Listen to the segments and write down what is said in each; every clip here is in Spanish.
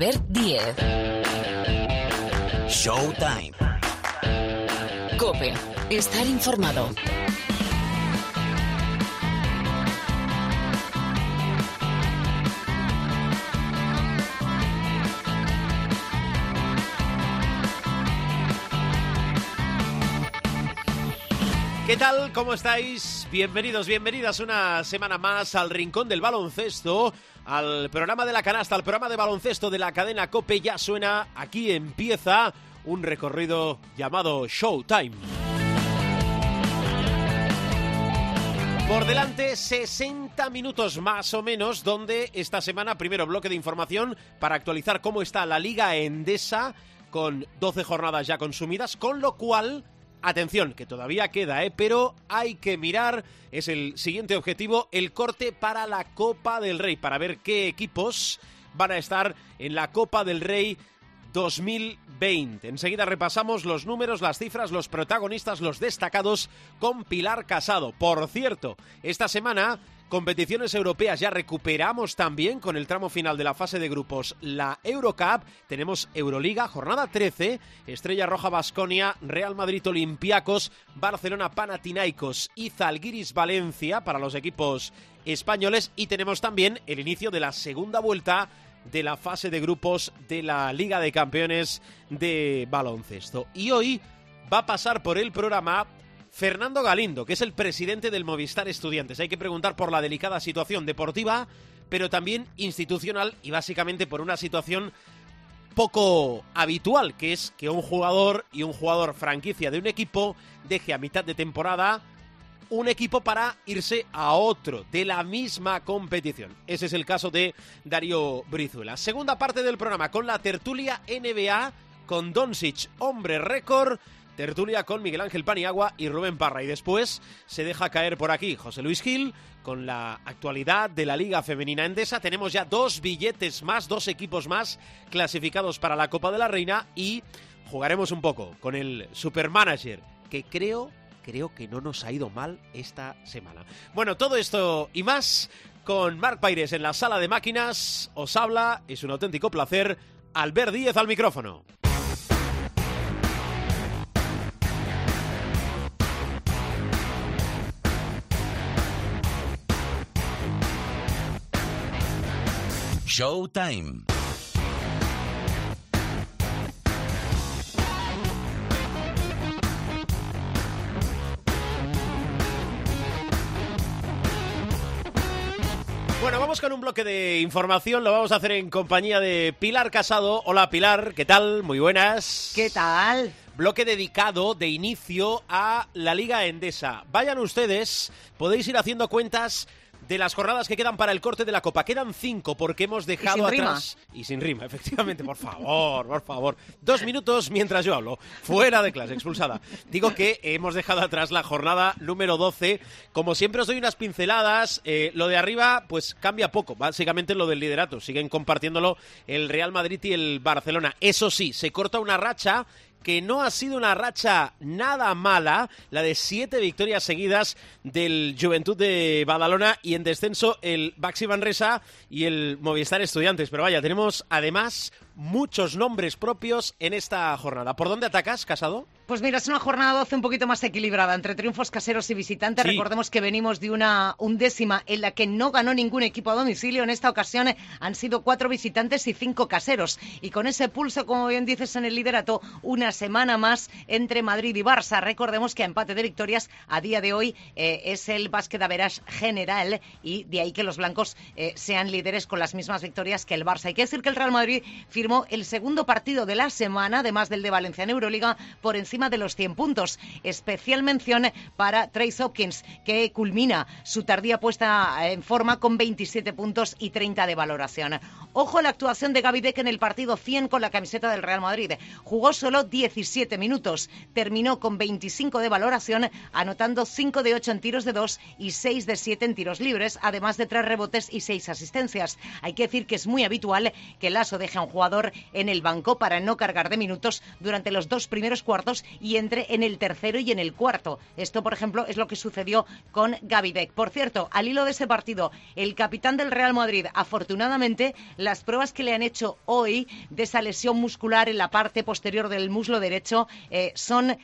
Albert Diez. Showtime. Cope. Estar informado. ¿Qué tal? ¿Cómo estáis? Bienvenidos, bienvenidas una semana más al Rincón del Baloncesto, al programa de la canasta, al programa de baloncesto de la cadena Cope. Ya suena, aquí empieza un recorrido llamado Showtime. Por delante 60 minutos más o menos, donde esta semana primero bloque de información para actualizar cómo está la Liga Endesa con 12 jornadas ya consumidas, con lo cual Atención, que todavía queda, ¿eh? pero hay que mirar, es el siguiente objetivo, el corte para la Copa del Rey, para ver qué equipos van a estar en la Copa del Rey 2020. Enseguida repasamos los números, las cifras, los protagonistas, los destacados con Pilar Casado. Por cierto, esta semana competiciones europeas ya recuperamos también con el tramo final de la fase de grupos la Eurocup. Tenemos Euroliga, jornada 13, Estrella Roja Basconia, Real Madrid Olympiacos, Barcelona Panathinaikos y Zalgiris Valencia para los equipos españoles. Y tenemos también el inicio de la segunda vuelta de la fase de grupos de la Liga de Campeones de baloncesto. Y hoy va a pasar por el programa Fernando Galindo, que es el presidente del Movistar Estudiantes. Hay que preguntar por la delicada situación deportiva, pero también institucional y básicamente por una situación poco habitual, que es que un jugador y un jugador franquicia de un equipo deje a mitad de temporada un equipo para irse a otro de la misma competición. Ese es el caso de Darío Brizuela. Segunda parte del programa con la tertulia NBA con Doncic, hombre récord tertulia con Miguel Ángel Paniagua y Rubén Parra. Y después se deja caer por aquí José Luis Gil con la actualidad de la Liga Femenina Endesa. Tenemos ya dos billetes más, dos equipos más clasificados para la Copa de la Reina y jugaremos un poco con el Supermanager, que creo, creo que no nos ha ido mal esta semana. Bueno, todo esto y más con Marc Paires en la sala de máquinas. Os habla, es un auténtico placer, Albert Díez al micrófono. Showtime. Bueno, vamos con un bloque de información. Lo vamos a hacer en compañía de Pilar Casado. Hola Pilar, ¿qué tal? Muy buenas. ¿Qué tal? Bloque dedicado de inicio a la Liga Endesa. Vayan ustedes, podéis ir haciendo cuentas de las jornadas que quedan para el corte de la Copa. Quedan cinco porque hemos dejado sin atrás. Y sin rima, efectivamente, por favor, por favor. Dos minutos mientras yo hablo. Fuera de clase, expulsada. Digo que hemos dejado atrás la jornada número 12. Como siempre os doy unas pinceladas. Eh, lo de arriba, pues cambia poco. Básicamente lo del liderato. Siguen compartiéndolo el Real Madrid y el Barcelona. Eso sí, se corta una racha que no ha sido una racha nada mala, la de siete victorias seguidas del Juventud de Badalona y en descenso el Baxi Manresa y el Movistar Estudiantes. Pero vaya, tenemos además muchos nombres propios en esta jornada. ¿Por dónde atacas, Casado? Pues mira, es una jornada 12 un poquito más equilibrada entre triunfos caseros y visitantes. Sí. Recordemos que venimos de una undécima en la que no ganó ningún equipo a domicilio. En esta ocasión eh, han sido cuatro visitantes y cinco caseros. Y con ese pulso, como bien dices en el liderato, una semana más entre Madrid y Barça. Recordemos que a empate de victorias a día de hoy eh, es el básquet average general y de ahí que los blancos eh, sean líderes con las mismas victorias que el Barça. Hay que decir que el Real Madrid firmó el segundo partido de la semana, además del de Valencia en Euroliga, por encima de los 100 puntos. Especial mención para Trace Hopkins, que culmina su tardía puesta en forma con 27 puntos y 30 de valoración. Ojo a la actuación de Gaby Deck en el partido 100 con la camiseta del Real Madrid. Jugó solo 17 minutos, terminó con 25 de valoración, anotando 5 de 8 en tiros de 2 y 6 de 7 en tiros libres, además de 3 rebotes y 6 asistencias. Hay que decir que es muy habitual que el ASO deje a un jugador en el banco para no cargar de minutos durante los dos primeros cuartos y entre en el tercero y en el cuarto. Esto, por ejemplo, es lo que sucedió con Gavidec. Por cierto, al hilo de ese partido, el capitán del Real Madrid, afortunadamente, las pruebas que le han hecho hoy de esa lesión muscular en la parte posterior del muslo derecho eh, son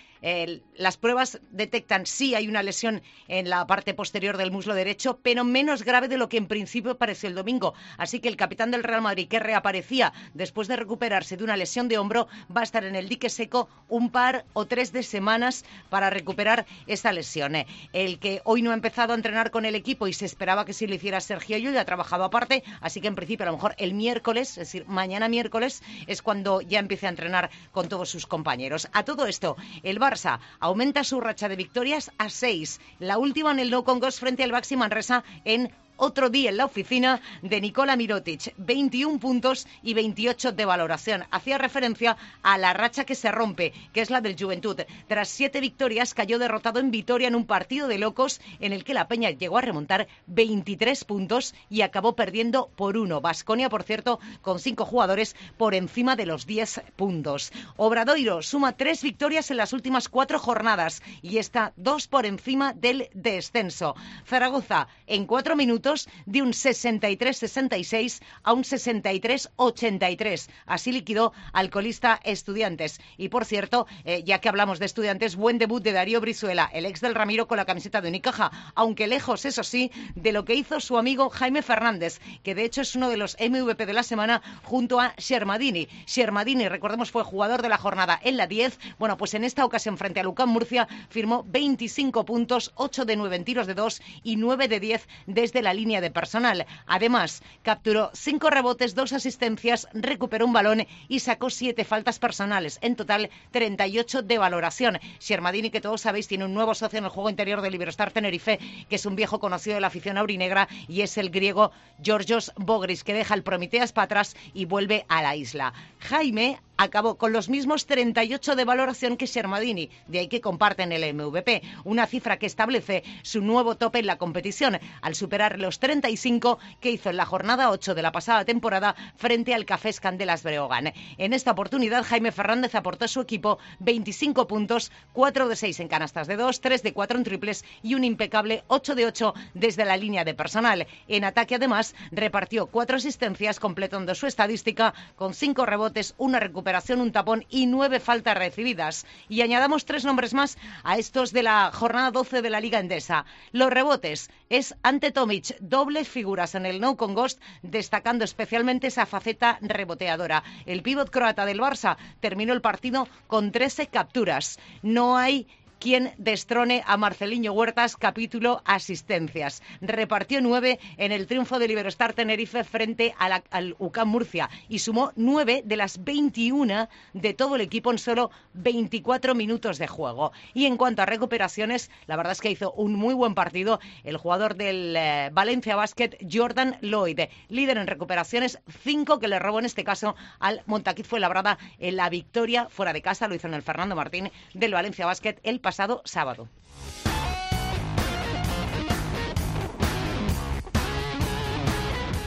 las pruebas detectan sí hay una lesión en la parte posterior del muslo derecho, pero menos grave de lo que en principio pareció el domingo. Así que el capitán del Real Madrid, que reaparecía después de recuperarse de una lesión de hombro, va a estar en el dique seco un par o tres de semanas para recuperar esa lesión. El que hoy no ha empezado a entrenar con el equipo y se esperaba que sí lo hiciera Sergio Llull, ha trabajado aparte, así que en principio a lo mejor el miércoles, es decir, mañana miércoles, es cuando ya empiece a entrenar con todos sus compañeros. A todo esto, el Barça aumenta su racha de victorias a seis. La última en el No Congos frente al Baxi Manresa en otro día en la oficina de Nicola Mirotic, 21 puntos y 28 de valoración. Hacía referencia a la racha que se rompe, que es la del Juventud. Tras siete victorias, cayó derrotado en Vitoria en un partido de locos en el que la Peña llegó a remontar 23 puntos y acabó perdiendo por uno. Vasconia, por cierto, con cinco jugadores por encima de los 10 puntos. Obradoiro suma tres victorias en las últimas cuatro jornadas y está dos por encima del descenso. Zaragoza, en cuatro minutos, de un 63-66 a un 63-83. Así liquidó Alcolista Estudiantes. Y por cierto, eh, ya que hablamos de estudiantes, buen debut de Darío Brizuela, el ex del Ramiro con la camiseta de Unicaja, aunque lejos, eso sí, de lo que hizo su amigo Jaime Fernández, que de hecho es uno de los MVP de la semana junto a Shermadini. Shermadini, recordemos, fue jugador de la jornada en la 10. Bueno, pues en esta ocasión frente a Lucán Murcia firmó 25 puntos, 8 de 9 en tiros de 2 y 9 de 10 desde la línea de personal. Además, capturó cinco rebotes, dos asistencias, recuperó un balón y sacó siete faltas personales. En total, 38 de valoración. Shermadini, que todos sabéis, tiene un nuevo socio en el juego interior del Iberostar Tenerife, que es un viejo conocido de la afición aurinegra y es el griego Georgios Bogris, que deja el Prometeas para atrás y vuelve a la isla. Jaime acabó con los mismos 38 de valoración que Shermadini, de ahí que comparten el MVP, una cifra que establece su nuevo tope en la competición, al superar los 35 que hizo en la jornada 8 de la pasada temporada frente al Cafés Candelas Breogán. En esta oportunidad, Jaime Fernández aportó a su equipo 25 puntos, 4 de 6 en canastas de 2, 3 de 4 en triples y un impecable 8 de 8 desde la línea de personal. En ataque, además, repartió 4 asistencias, completando su estadística con 5 rebotes, una recuperación un tapón y nueve faltas recibidas. Y añadamos tres nombres más a estos de la jornada 12 de la Liga Endesa. Los rebotes es ante Tomic, dobles figuras en el No Con Ghost, destacando especialmente esa faceta reboteadora. El pívot croata del Barça terminó el partido con 13 capturas. No hay quien destrone a Marceliño Huertas, capítulo asistencias. Repartió nueve en el triunfo del Iberostar Tenerife frente al UCAM Murcia y sumó nueve de las 21 de todo el equipo en solo 24 minutos de juego. Y en cuanto a recuperaciones, la verdad es que hizo un muy buen partido el jugador del eh, Valencia Basket, Jordan Lloyd, líder en recuperaciones, cinco que le robó en este caso al Montaquit fue labrada en la victoria fuera de casa, lo hizo en el Fernando Martín del Valencia Basket el pasado sábado.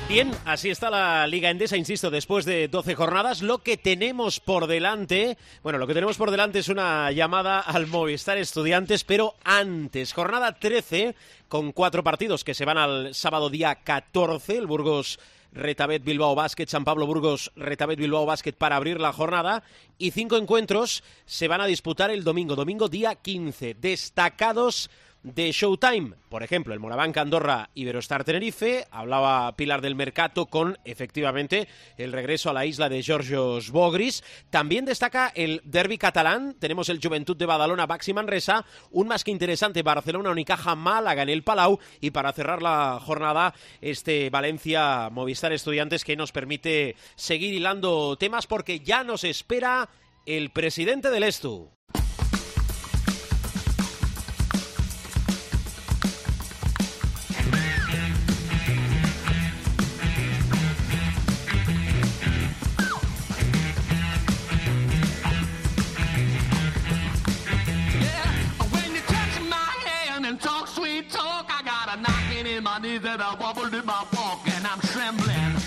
Bien, así está la Liga Endesa, insisto, después de 12 jornadas. Lo que tenemos por delante, bueno, lo que tenemos por delante es una llamada al Movistar Estudiantes, pero antes, jornada 13, con cuatro partidos que se van al sábado día 14, el Burgos Retabet Bilbao Basket, San Pablo Burgos, Retabet Bilbao Basket para abrir la jornada. Y cinco encuentros se van a disputar el domingo, domingo día 15. Destacados de Showtime. Por ejemplo, el Moraván Andorra Iberostar Tenerife. Hablaba Pilar del Mercato con, efectivamente, el regreso a la isla de Georgios Bogris. También destaca el derby catalán. Tenemos el Juventud de Badalona, Baxi Manresa. Un más que interesante Barcelona, Unicaja, Málaga en el Palau. Y para cerrar la jornada, este Valencia Movistar Estudiantes que nos permite seguir hilando temas porque ya nos espera el presidente del Estu.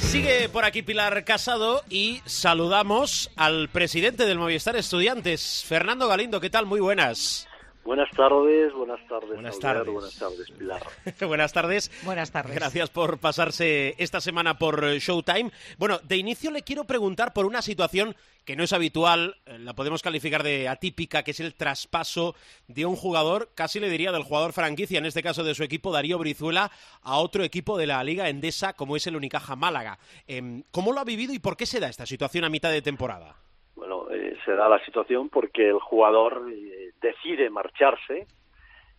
Sigue por aquí Pilar Casado y saludamos al presidente del Movistar Estudiantes, Fernando Galindo. ¿Qué tal? Muy buenas. Buenas tardes, buenas tardes. Buenas tardes. Buenas tardes, Pilar. buenas tardes. Buenas tardes. Gracias por pasarse esta semana por Showtime. Bueno, de inicio le quiero preguntar por una situación que no es habitual, eh, la podemos calificar de atípica, que es el traspaso de un jugador, casi le diría del jugador franquicia, en este caso de su equipo, Darío Brizuela, a otro equipo de la Liga Endesa, como es el Unicaja Málaga. Em, ¿Cómo lo ha vivido y por qué se da esta situación a mitad de temporada? Bueno, eh, se da la situación porque el jugador eh, decide marcharse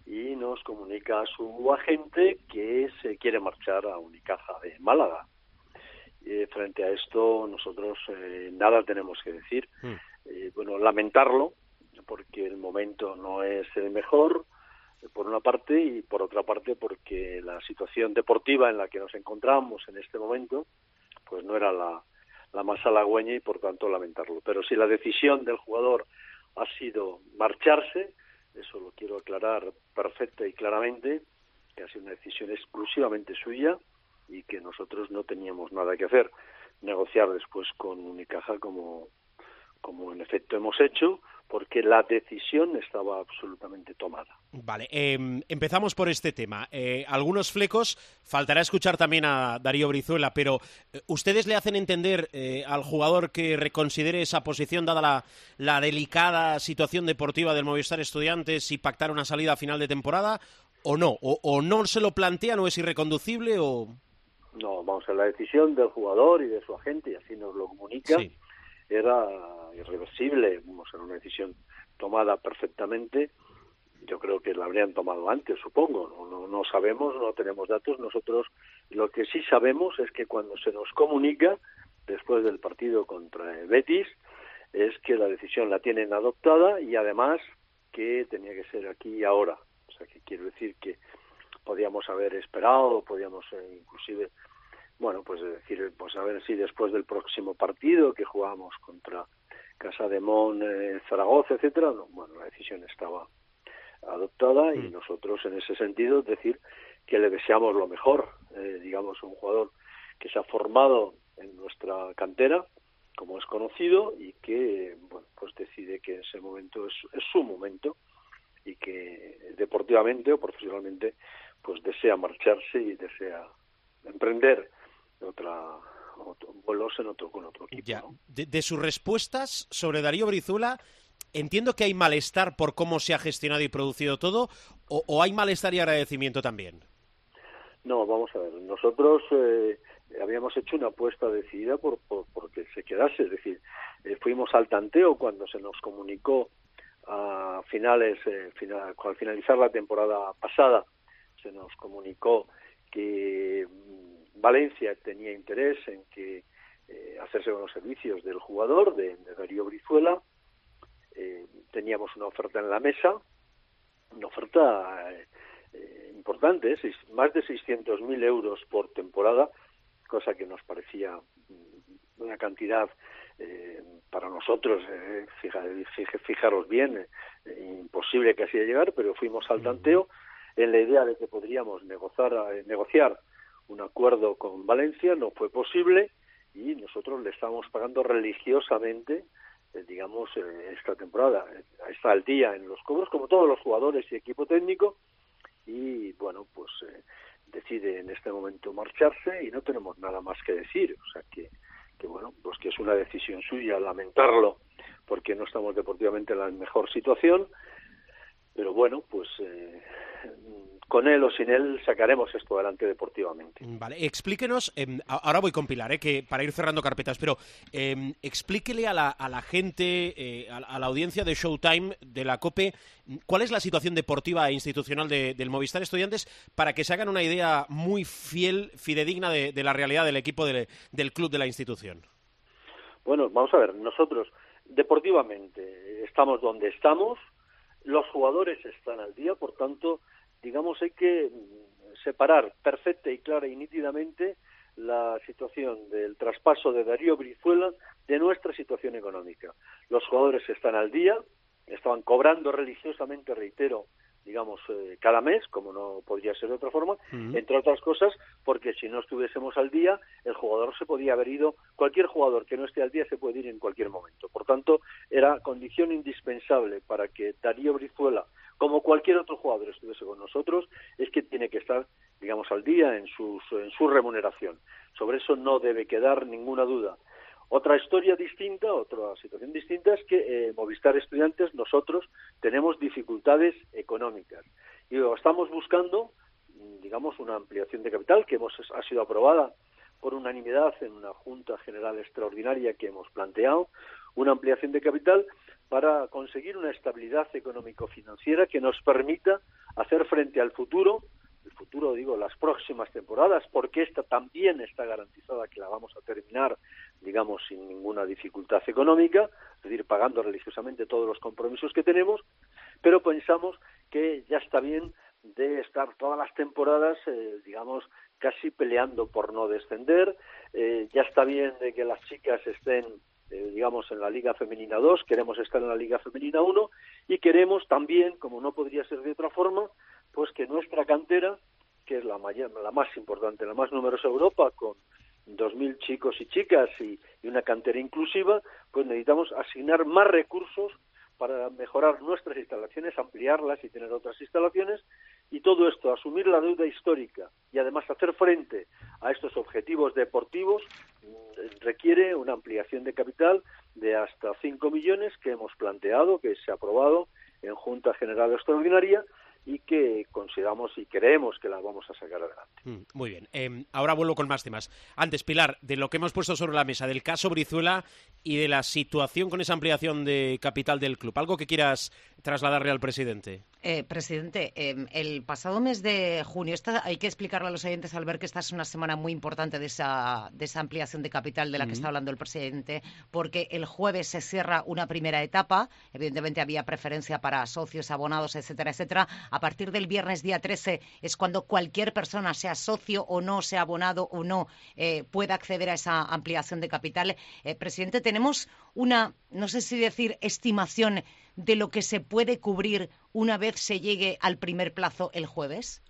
y nos comunica a su agente que se quiere marchar a Unicaja de Málaga eh, frente a esto nosotros eh, nada tenemos que decir. Hmm. Eh, bueno, lamentarlo, porque el momento no es el mejor, por una parte, y por otra parte porque la situación deportiva en la que nos encontramos en este momento, pues no era la, la más halagüeña y por tanto lamentarlo. Pero si la decisión del jugador ha sido marcharse, eso lo quiero aclarar perfecta y claramente, que ha sido una decisión exclusivamente suya, y que nosotros no teníamos nada que hacer. Negociar después con Unicaja como, como en efecto hemos hecho, porque la decisión estaba absolutamente tomada. Vale, em, empezamos por este tema. Eh, algunos flecos, faltará escuchar también a Darío Brizuela, pero eh, ¿ustedes le hacen entender eh, al jugador que reconsidere esa posición dada la, la, delicada situación deportiva del Movistar Estudiantes y pactar una salida a final de temporada? ¿O no? ¿O, o no se lo plantean o es irreconducible o...? No, vamos a la decisión del jugador y de su agente, y así nos lo comunica, era irreversible, vamos a una decisión tomada perfectamente. Yo creo que la habrían tomado antes, supongo. No, no, sabemos, no tenemos datos. Nosotros lo que sí sabemos es que cuando se nos comunica, después del partido contra Betis, es que la decisión la tienen adoptada y además que tenía que ser aquí y ahora. O sea, que quiero decir que podíamos haber esperado, podíamos eh, inclusive, bueno, pues decir, pues a ver si después del próximo partido que jugamos contra Casa de Mon, eh, Zaragoza, etcétera, bueno, la decisión estaba adoptada y mm. nosotros en ese sentido decir que le deseamos lo mejor, eh, digamos, un jugador que se ha formado en nuestra cantera, como es conocido, y que, bueno, pues decide que ese momento es, es su momento y que deportivamente o profesionalmente pues desea marcharse y desea emprender otra vuelos en otro con otro equipo. De, sus respuestas sobre Darío Brizuela, entiendo que hay malestar por cómo se ha gestionado y producido todo, o, hay malestar y agradecimiento también. No, vamos a ver. Nosotros eh, habíamos hecho una apuesta decidida por, por, que se quedase, es decir, eh, fuimos al tanteo cuando se nos comunicó a finales, eh, final, al finalizar la temporada pasada, se nos comunicó que mm, Valencia tenía interés en que eh, hacerse con los servicios del jugador, de, Darío Brizuela. Eh, teníamos una oferta en la mesa, una oferta eh, importante, más de 600.000 euros por temporada, cosa que nos parecía mm, una cantidad para nosotros, fijaros bien, imposible que así llegar, pero fuimos al tanteo en la idea de que podríamos negociar, eh, negociar un acuerdo con Valencia, no fue posible y nosotros le estamos pagando religiosamente, eh, digamos, eh, esta temporada. Está al día en los cobros, como todos los jugadores y equipo técnico, y bueno, pues decide en este momento marcharse y no tenemos nada más que decir. O sea que, que bueno, pues que es una decisión suya, lamentarlo, porque no estamos deportivamente en la mejor situación, pero bueno, pues con él o sin él sacaremos esto adelante deportivamente. Vale, explíquenos, em, ahora voy con Pilar, eh, que para ir cerrando carpetas, pero eh, explíquele a la, a la gente, eh, a, la audiencia de Showtime, de la COPE, cuál es la situación deportiva e institucional del Movistar Estudiantes para que se hagan una idea muy fiel, fidedigna de, la realidad del equipo del club de la institución. Bueno, vamos a ver, nosotros deportivamente estamos donde estamos, los jugadores están al día, por tanto, digamos, hay que separar perfecta y clara y nítidamente la situación del traspaso de Darío Brizuela de nuestra situación económica. Los jugadores están al día, estaban cobrando religiosamente, reitero, digamos, eh, cada mes, como no podría ser de otra forma, entre otras cosas, porque si no estuviésemos al día, el jugador se podía haber ido, cualquier jugador que no esté al día se puede ir en cualquier momento. Por tanto, era condición indispensable para que Darío Brizuela, como cualquier otro jugador estuviese con nosotros, es que tiene que estar, digamos, al día en, sus, en su remuneración. Sobre eso no debe quedar ninguna duda. Otra historia distinta, otra situación distinta es que eh, Movistar Estudiantes nosotros tenemos dificultades económicas y estamos buscando, digamos, una ampliación de capital que hemos, ha sido aprobada por unanimidad en una Junta General Extraordinaria que hemos planteado, una ampliación de capital para conseguir una estabilidad económico-financiera que nos permita hacer frente al futuro el futuro, digo, las próximas temporadas, porque esta también está garantizada que la vamos a terminar, digamos, sin ninguna dificultad económica, es decir, pagando religiosamente todos los compromisos que tenemos, pero pensamos que ya está bien de estar todas las temporadas, eh, digamos, casi peleando por no descender, eh, ya está bien de que las chicas estén eh, digamos, en la Liga Femenina 2, queremos estar en la Liga Femenina 1 y queremos también, como no podría ser de otra forma, pues que nuestra cantera, que es la, la más importante, la más numerosa de Europa, con 2.000 chicos y chicas y, una cantera inclusiva, pues necesitamos asignar más recursos para mejorar nuestras instalaciones, ampliarlas y tener otras instalaciones, y todo esto, asumir la deuda histórica y además hacer frente a estos objetivos deportivos, mm, requiere una ampliación de capital de hasta 5 millones que hemos planteado, que se ha aprobado en Junta General Extraordinaria, y que consideramos y creemos que la vamos a sacar adelante. Mm, muy bien. Em, ahora vuelvo con más temas. Antes, Pilar, de lo que hemos puesto sobre la mesa, del caso Brizuela y de la situación con esa ampliación de capital del club. ¿Algo que quieras trasladarle al presidente? Eh, presidente, em, el pasado mes de junio, esta, hay que explicarle a los oyentes al ver que esta es una semana muy importante de esa, de esa ampliación de capital de la que está hablando el presidente, porque el jueves se cierra una primera etapa, evidentemente había preferencia para socios, abonados, etcétera, etcétera. A partir del viernes día 13 es cuando cualquier persona, sea socio o no, sea abonado o no, eh, pueda acceder a esa ampliación de capital. Eh, presidente, tenemos una, no sé si decir, estimación de lo que se puede cubrir una vez se llegue al primer plazo el jueves?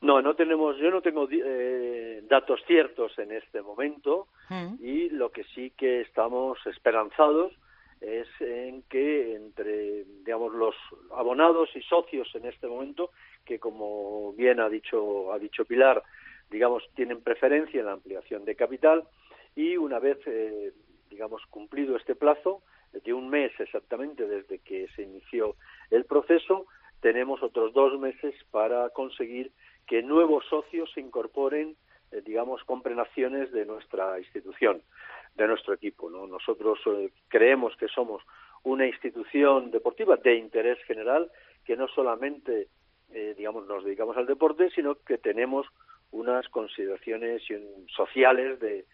No, no tenemos, yo no tengo eh, datos ciertos en este momento mm. y lo que sí que estamos esperanzados es en que entre, digamos, los abonados y socios en este momento, que como bien ha dicho, ha dicho Pilar, digamos, tienen preferencia en la ampliación de capital y una vez, eh, digamos, cumplido este plazo, de un mes exactamente desde que se inició el proceso, tenemos otros dos meses para conseguir que nuevos socios se incorporen, eh, digamos, compren acciones de nuestra institución, de nuestro equipo. ¿no? Nosotros eh, creemos que somos una institución deportiva de interés general, que no solamente, eh, digamos, nos dedicamos al deporte, sino que tenemos unas consideraciones sociales de,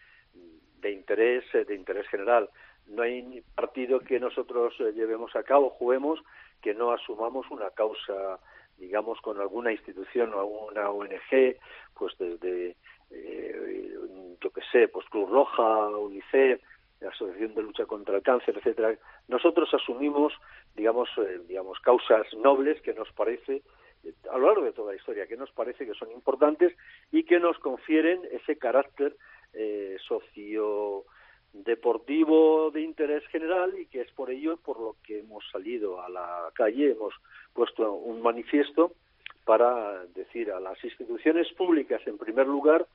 de interés, de interés general no hay partido que nosotros eh, llevemos a cabo, juguemos, que no asumamos una causa, digamos, con alguna institución o alguna ONG, pues desde, eh, yo qué sé, pues Cruz Roja, UNICEF, Asociación de Lucha contra el Cáncer, etcétera. Nosotros asumimos, digamos, eh, digamos, causas nobles que nos parece a lo largo de toda la historia, que nos parece que son importantes y que nos confieren ese carácter eh, socio deportivo de interés general y que es por ello por lo que hemos salido a la calle, hemos puesto un manifiesto para decir a las instituciones públicas, en primer lugar,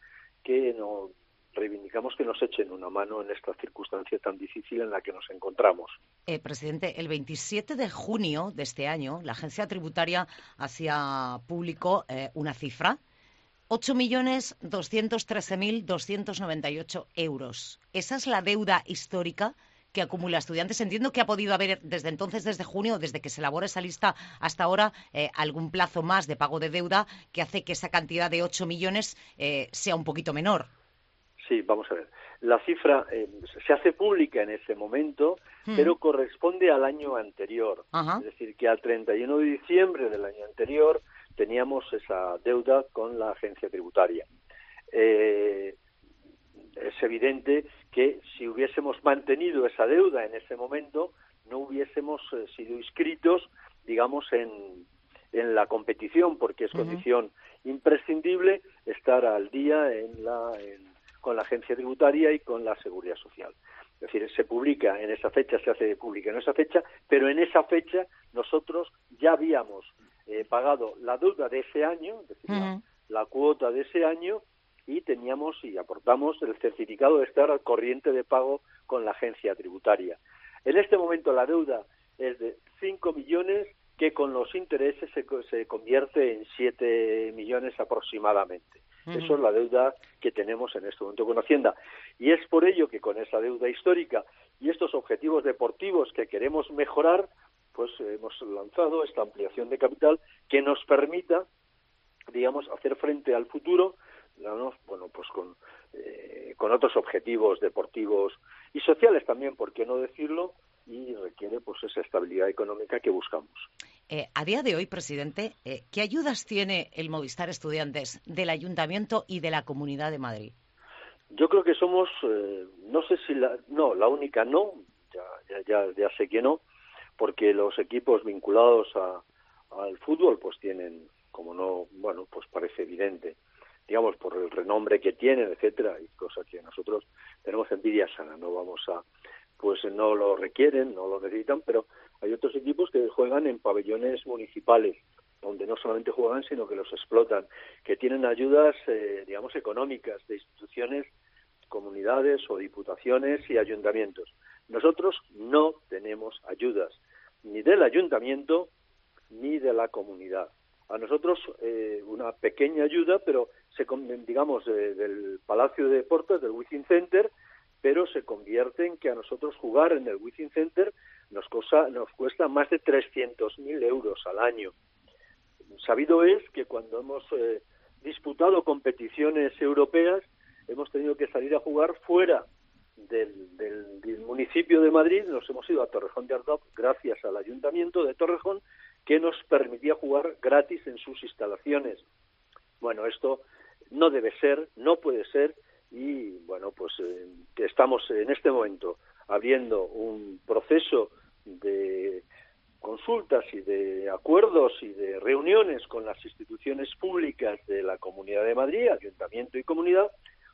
que no reivindicamos que nos echen una mano en esta circunstancia tan difícil en la que nos encontramos. Eh, presidente, el 27 de junio de este año, la agencia tributaria hacía público eh, una cifra 8.213.298 euros. Esa es la deuda histórica que acumula estudiantes. Entiendo que ha podido haber desde entonces, desde junio, desde que se elabora esa lista hasta ahora, eh, algún plazo más de pago de deuda que hace que esa cantidad de 8 millones eh, sea un poquito menor. Sí, vamos a ver. La cifra eh, se hace pública en ese momento, hmm. pero corresponde al año anterior. Es decir, que al 31 de diciembre del año anterior teníamos esa deuda con la agencia tributaria. Eh, es evidente que si hubiésemos mantenido esa deuda en ese momento, no hubiésemos eh, sido inscritos, digamos, en, en la competición, porque es condición imprescindible estar al día en la, con la agencia tributaria y con la seguridad social. Es decir, se publica en esa fecha, se hace pública en esa fecha, pero en esa fecha nosotros ya habíamos eh, pagado la deuda de ese año, es decir, la, cuota de ese año, y teníamos y aportamos el certificado de estar al corriente de pago con la agencia tributaria. En este momento la deuda es de 5 millones que con los intereses se, se convierte en 7 millones aproximadamente. Eso es la deuda que tenemos en este momento con Hacienda. Y es por ello que con esa deuda histórica y estos objetivos deportivos que queremos mejorar, pues hemos lanzado esta ampliación de capital que nos permita, digamos, hacer frente al futuro, bueno, pues con, eh, con otros objetivos deportivos y sociales también, ¿por qué no decirlo? y requiere pues esa estabilidad económica que buscamos. Eh, a día de hoy, presidente, eh, ¿qué ayudas tiene el Movistar Estudiantes del Ayuntamiento y de la Comunidad de Madrid? Yo creo que somos, eh, no sé si la, no, la única no, ya, ya, ya, sé que no, porque los equipos vinculados a, al fútbol pues tienen, como no, bueno, pues parece evidente, digamos, por el renombre que tienen, etcétera, y cosas que nosotros tenemos envidia sana, no vamos a, pues no lo requieren, no lo necesitan, pero hay otros equipos que juegan en pabellones municipales, donde no solamente juegan, sino que los explotan, que tienen ayudas, eh, digamos, económicas de instituciones, comunidades o diputaciones y ayuntamientos. Nosotros no tenemos ayudas, ni del ayuntamiento ni de la comunidad. A nosotros eh, una pequeña ayuda, pero se, digamos, eh, del Palacio de Deportes, del Wizzing Center, pero se convierte en que a nosotros jugar en el Wizzing Center nos, cosa, nos cuesta más de 300.000 euros al año. Sabido es que cuando hemos eh, disputado competiciones europeas, hemos tenido que salir a jugar fuera del, del, municipio de Madrid, nos hemos ido a Torrejón de Ardoz gracias al ayuntamiento de Torrejón, que nos permitía jugar gratis en sus instalaciones. Bueno, esto no debe ser, no puede ser, y bueno, pues eh, estamos en este momento abriendo un proceso de consultas y de acuerdos y de reuniones con las instituciones públicas de la Comunidad de Madrid, Ayuntamiento y Comunidad,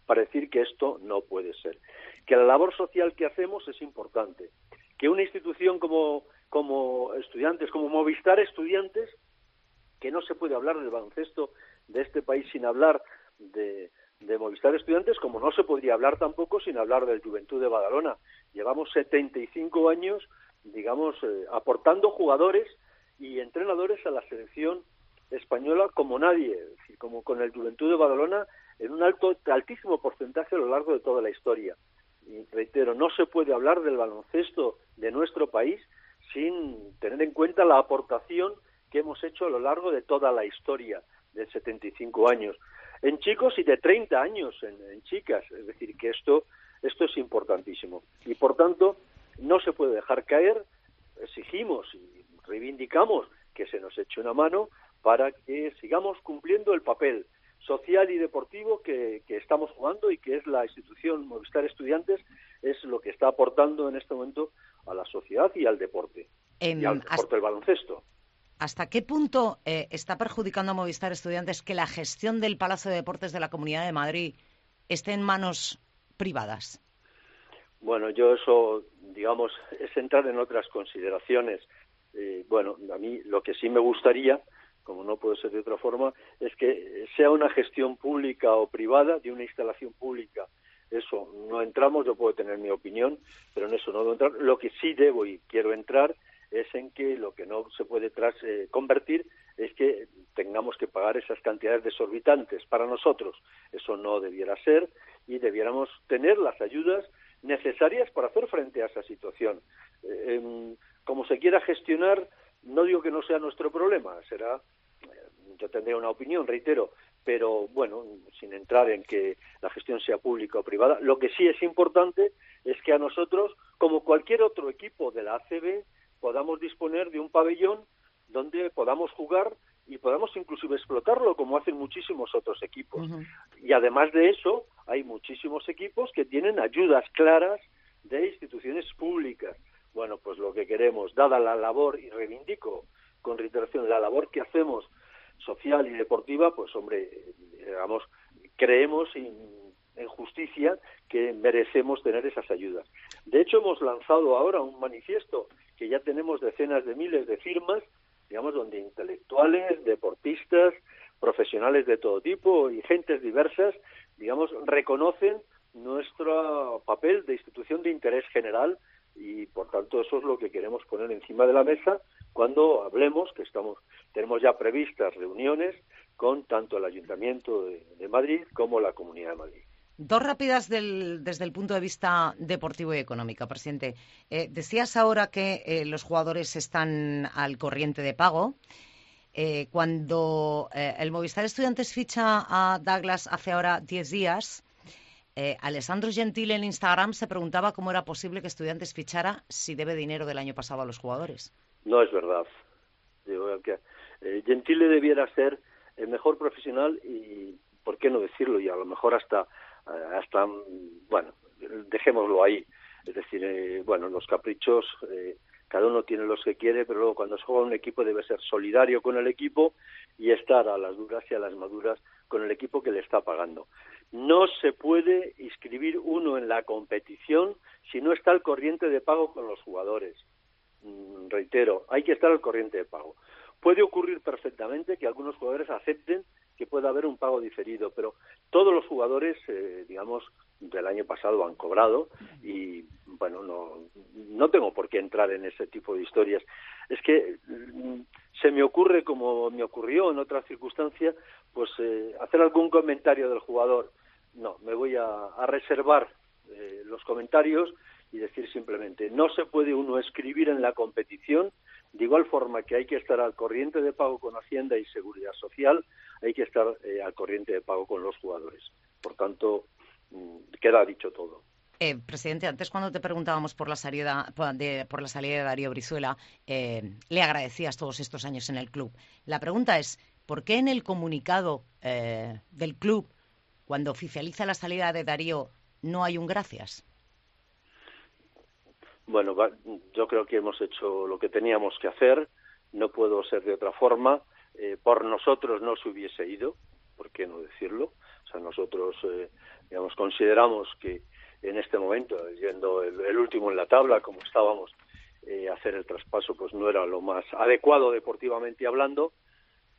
para decir que esto no puede ser. Que la labor social que hacemos es importante. Que una institución como, como estudiantes, como Movistar Estudiantes, que no se puede hablar del baloncesto de este país sin hablar de, de Movistar Estudiantes, como no se podría hablar tampoco sin hablar del Juventud de Badalona. Llevamos 75 años, digamos, eh, aportando jugadores y entrenadores a la selección española como nadie, como con el Juventud de Badalona en un alto, altísimo porcentaje a lo largo de toda la historia. Reitero, no se puede hablar del baloncesto de nuestro país sin tener en cuenta la aportación que hemos hecho a lo largo de toda la historia de 75 años en chicos y de 30 años en, chicas. Es decir, que esto, esto es importantísimo. Y por tanto, no se puede dejar caer, exigimos y reivindicamos que se nos eche una mano para que sigamos cumpliendo el papel social y deportivo que, estamos jugando y que es la institución Movistar Estudiantes, es lo que está aportando en este momento a la sociedad y al deporte. y al deporte del baloncesto. ¿Hasta qué punto eh, está perjudicando a Movistar Estudiantes que la gestión del Palacio de Deportes de la Comunidad de Madrid esté en manos privadas? Bueno, yo eso, digamos, es entrar en otras consideraciones. Eh, bueno, a mí lo que sí me gustaría, como no puede ser de otra forma, es que sea una gestión pública o privada de una instalación pública. Eso no entramos, yo puedo tener mi opinión, pero en eso no debo entrar. Lo que sí debo y quiero entrar es en que lo que no se puede tras, eh, convertir es que tengamos que pagar esas cantidades desorbitantes para nosotros. Eso no debiera ser y debiéramos tener las ayudas necesarias para hacer frente a esa situación. Eh, em, como se quiera gestionar, no digo que no sea nuestro problema, será, eh, yo tendré una opinión, reitero, pero bueno, sin entrar en que la gestión sea pública o privada, lo que sí es importante es que a nosotros, como cualquier otro equipo de la ACB, podamos disponer de un pabellón donde podamos jugar y podamos inclusive explotarlo como hacen muchísimos otros equipos. Y además de eso, hay muchísimos equipos que tienen ayudas claras de instituciones públicas. Bueno, pues lo que queremos, dada la labor, y reivindico con reiteración la labor que hacemos social y deportiva, pues hombre, digamos, creemos en justicia que merecemos tener esas ayudas. De hecho, hemos lanzado ahora un manifiesto que ya tenemos decenas de miles de firmas, digamos, donde intelectuales, deportistas, profesionales de todo tipo y gentes diversas, digamos, reconocen nuestro papel de institución de interés general y por tanto eso es lo que queremos poner encima de la mesa cuando hablemos que estamos tenemos ya previstas reuniones con tanto el Ayuntamiento de, Madrid como la Comunidad de Madrid. Dos rápidas desde el punto de vista deportivo y económico, presidente. Eh, decías ahora que eh, los jugadores están al corriente de pago. Eh, cuando el Movistar Estudiantes ficha a Douglas hace ahora 10 días, eh, Alessandro Gentile en Instagram se preguntaba cómo era posible que Estudiantes fichara si debe dinero del año pasado a los jugadores. No es verdad. Eh, Gentile debiera ser el mejor profesional y, ¿por qué no decirlo? Y a lo mejor hasta, eh, hasta bueno, dejémoslo ahí. Es decir, bueno, los caprichos cada uno tiene los que quiere, pero luego cuando se juega un equipo debe ser solidario con el equipo y estar a las duras y a las maduras con el equipo que le está pagando. No se puede inscribir uno en la competición si no está al corriente de pago con los jugadores. Mm, reitero, hay que estar al corriente de pago. Puede ocurrir perfectamente que algunos jugadores acepten que pueda haber un pago diferido, pero todos los jugadores, eh, digamos, del año pasado han cobrado y, bueno, no, no tengo por qué entrar en ese tipo de historias. Es que mm, se me ocurre, como me ocurrió en otra circunstancia, pues eh, hacer algún comentario del jugador. No, me voy a, reservar eh, los comentarios y decir simplemente, no se puede uno escribir en la competición, de igual forma que hay que estar al corriente de pago con Hacienda y Seguridad Social, hay que estar eh, al corriente de pago con los jugadores. Por tanto, mm, queda dicho todo. Eh, presidente, antes cuando te preguntábamos por la salida de, por la salida de Darío Brizuela, eh, le agradecías todos estos años en el club. La pregunta es, ¿por qué en el comunicado del club, cuando oficializa la salida de Darío, no hay un gracias? Bueno, yo creo que hemos hecho lo que teníamos que hacer. No puedo ser de otra forma. por nosotros no se hubiese ido, ¿por qué no decirlo? O sea, nosotros, digamos, consideramos que en este momento, yendo el, último en la tabla, como estábamos, eh, hacer el traspaso pues no era lo más adecuado deportivamente hablando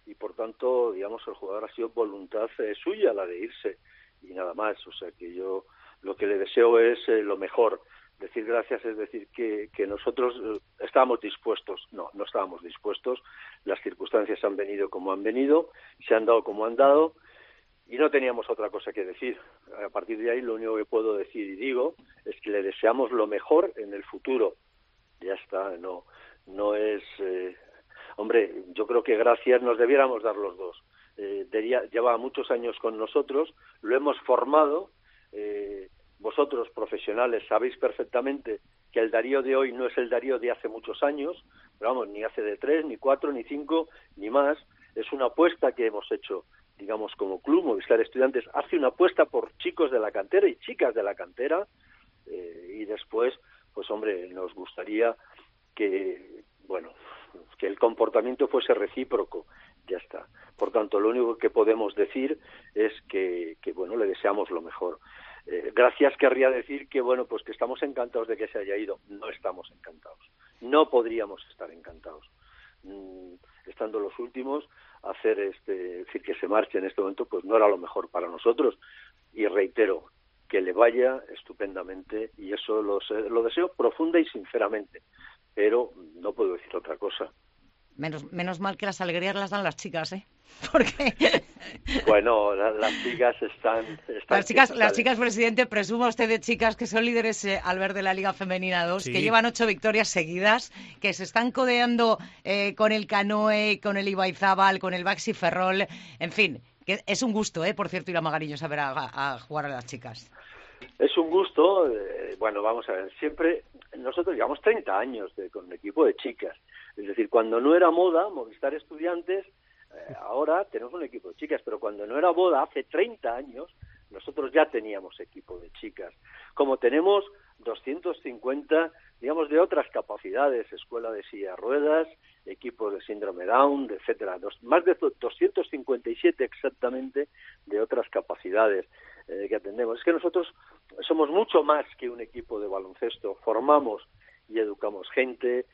y por tanto, digamos, el jugador ha sido voluntad eh, suya la de irse y nada más. O sea que yo lo que le deseo es eh, lo mejor. Decir gracias es decir que, que nosotros estábamos dispuestos. No, no estábamos dispuestos. Las circunstancias han venido como han venido, se han dado como han dado y no teníamos otra cosa que decir. A partir de ahí lo único que puedo decir y digo es que le deseamos lo mejor en el futuro. Ya está, no, no es, eh, hombre, yo creo que gracias nos debiéramos dar los dos. Eh, lleva muchos años con nosotros, lo hemos formado. Eh, vosotros profesionales sabéis perfectamente que el Darío de hoy no es el Darío de hace muchos años, pero vamos, ni hace de tres, ni cuatro, ni cinco, ni más. Es una apuesta que hemos hecho digamos, como club Movistar Estudiantes hace una apuesta por chicos de la cantera y chicas de la cantera eh, y después, pues hombre, nos gustaría que, bueno, que el comportamiento fuese recíproco, ya está. Por tanto, lo único que podemos decir es que, que bueno, le deseamos lo mejor. Eh, gracias querría decir que, bueno, pues que estamos encantados de que se haya ido. No estamos encantados. No podríamos estar encantados. Mm, estando los últimos, hacer este, decir que se marche en este momento, pues no era lo mejor para nosotros. Y reitero, que le vaya estupendamente y eso lo, lo deseo profunda y sinceramente, pero no puedo decir otra cosa. Menos, menos mal que las alegrías las dan las chicas, ¿eh? Porque... Bueno, las chicas están... las, chicas, las chicas, presidente, presuma usted de chicas que son líderes eh, al ver de la Liga Femenina 2, que llevan ocho victorias seguidas, que se están codeando eh, con el Canoe, con el Ibaizábal, con el Baxi Ferrol, en fin, que es un gusto, ¿eh? Por cierto, ir a Magariño a ver a, jugar a las chicas. Es un gusto, eh, bueno, vamos a ver, siempre, nosotros llevamos 30 años de, con un equipo de chicas, es decir, cuando no era moda, Movistar Estudiantes, eh, ahora tenemos un equipo de chicas, pero cuando no era boda, hace 30 años, nosotros ya teníamos equipo de chicas. Como tenemos 250 digamos, de otras capacidades, escuela de silla ruedas, equipos de síndrome Down, etcétera, más de 257 exactamente de otras capacidades eh, que atendemos. Es que nosotros somos mucho más que un equipo de baloncesto, formamos y educamos gente,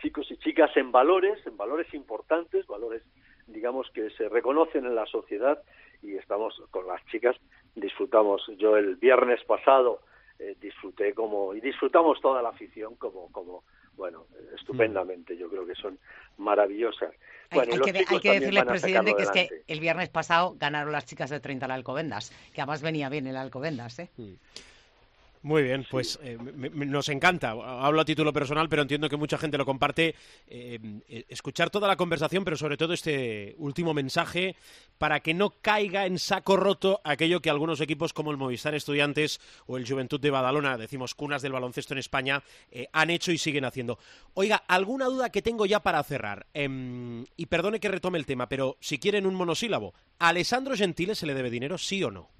chicos y chicas en valores, en valores importantes, valores digamos que se reconocen en la sociedad y estamos con las chicas. Disfrutamos. Yo el viernes pasado eh, disfruté como y disfrutamos toda la afición como como bueno estupendamente yo creo que son maravillosas hay, que, decirles presidente que es que el viernes pasado ganaron las chicas de 30 al Alcobendas que además venía bien el Alcobendas ¿eh? Mm. Muy bien, pues eh, nos encanta. Hablo a título personal, pero entiendo que mucha gente lo comparte. Eh, eh, escuchar toda la conversación, pero sobre todo este último mensaje para que no caiga en saco roto aquello que algunos equipos como el Movistar Estudiantes o el Juventud de Badalona, decimos cunas del baloncesto en España, han hecho y siguen haciendo. Oiga, alguna duda que tengo ya para cerrar. Em, y perdone que retome el tema, pero si quieren un monosílabo, ¿a Alessandro Gentile se le debe dinero, sí o no?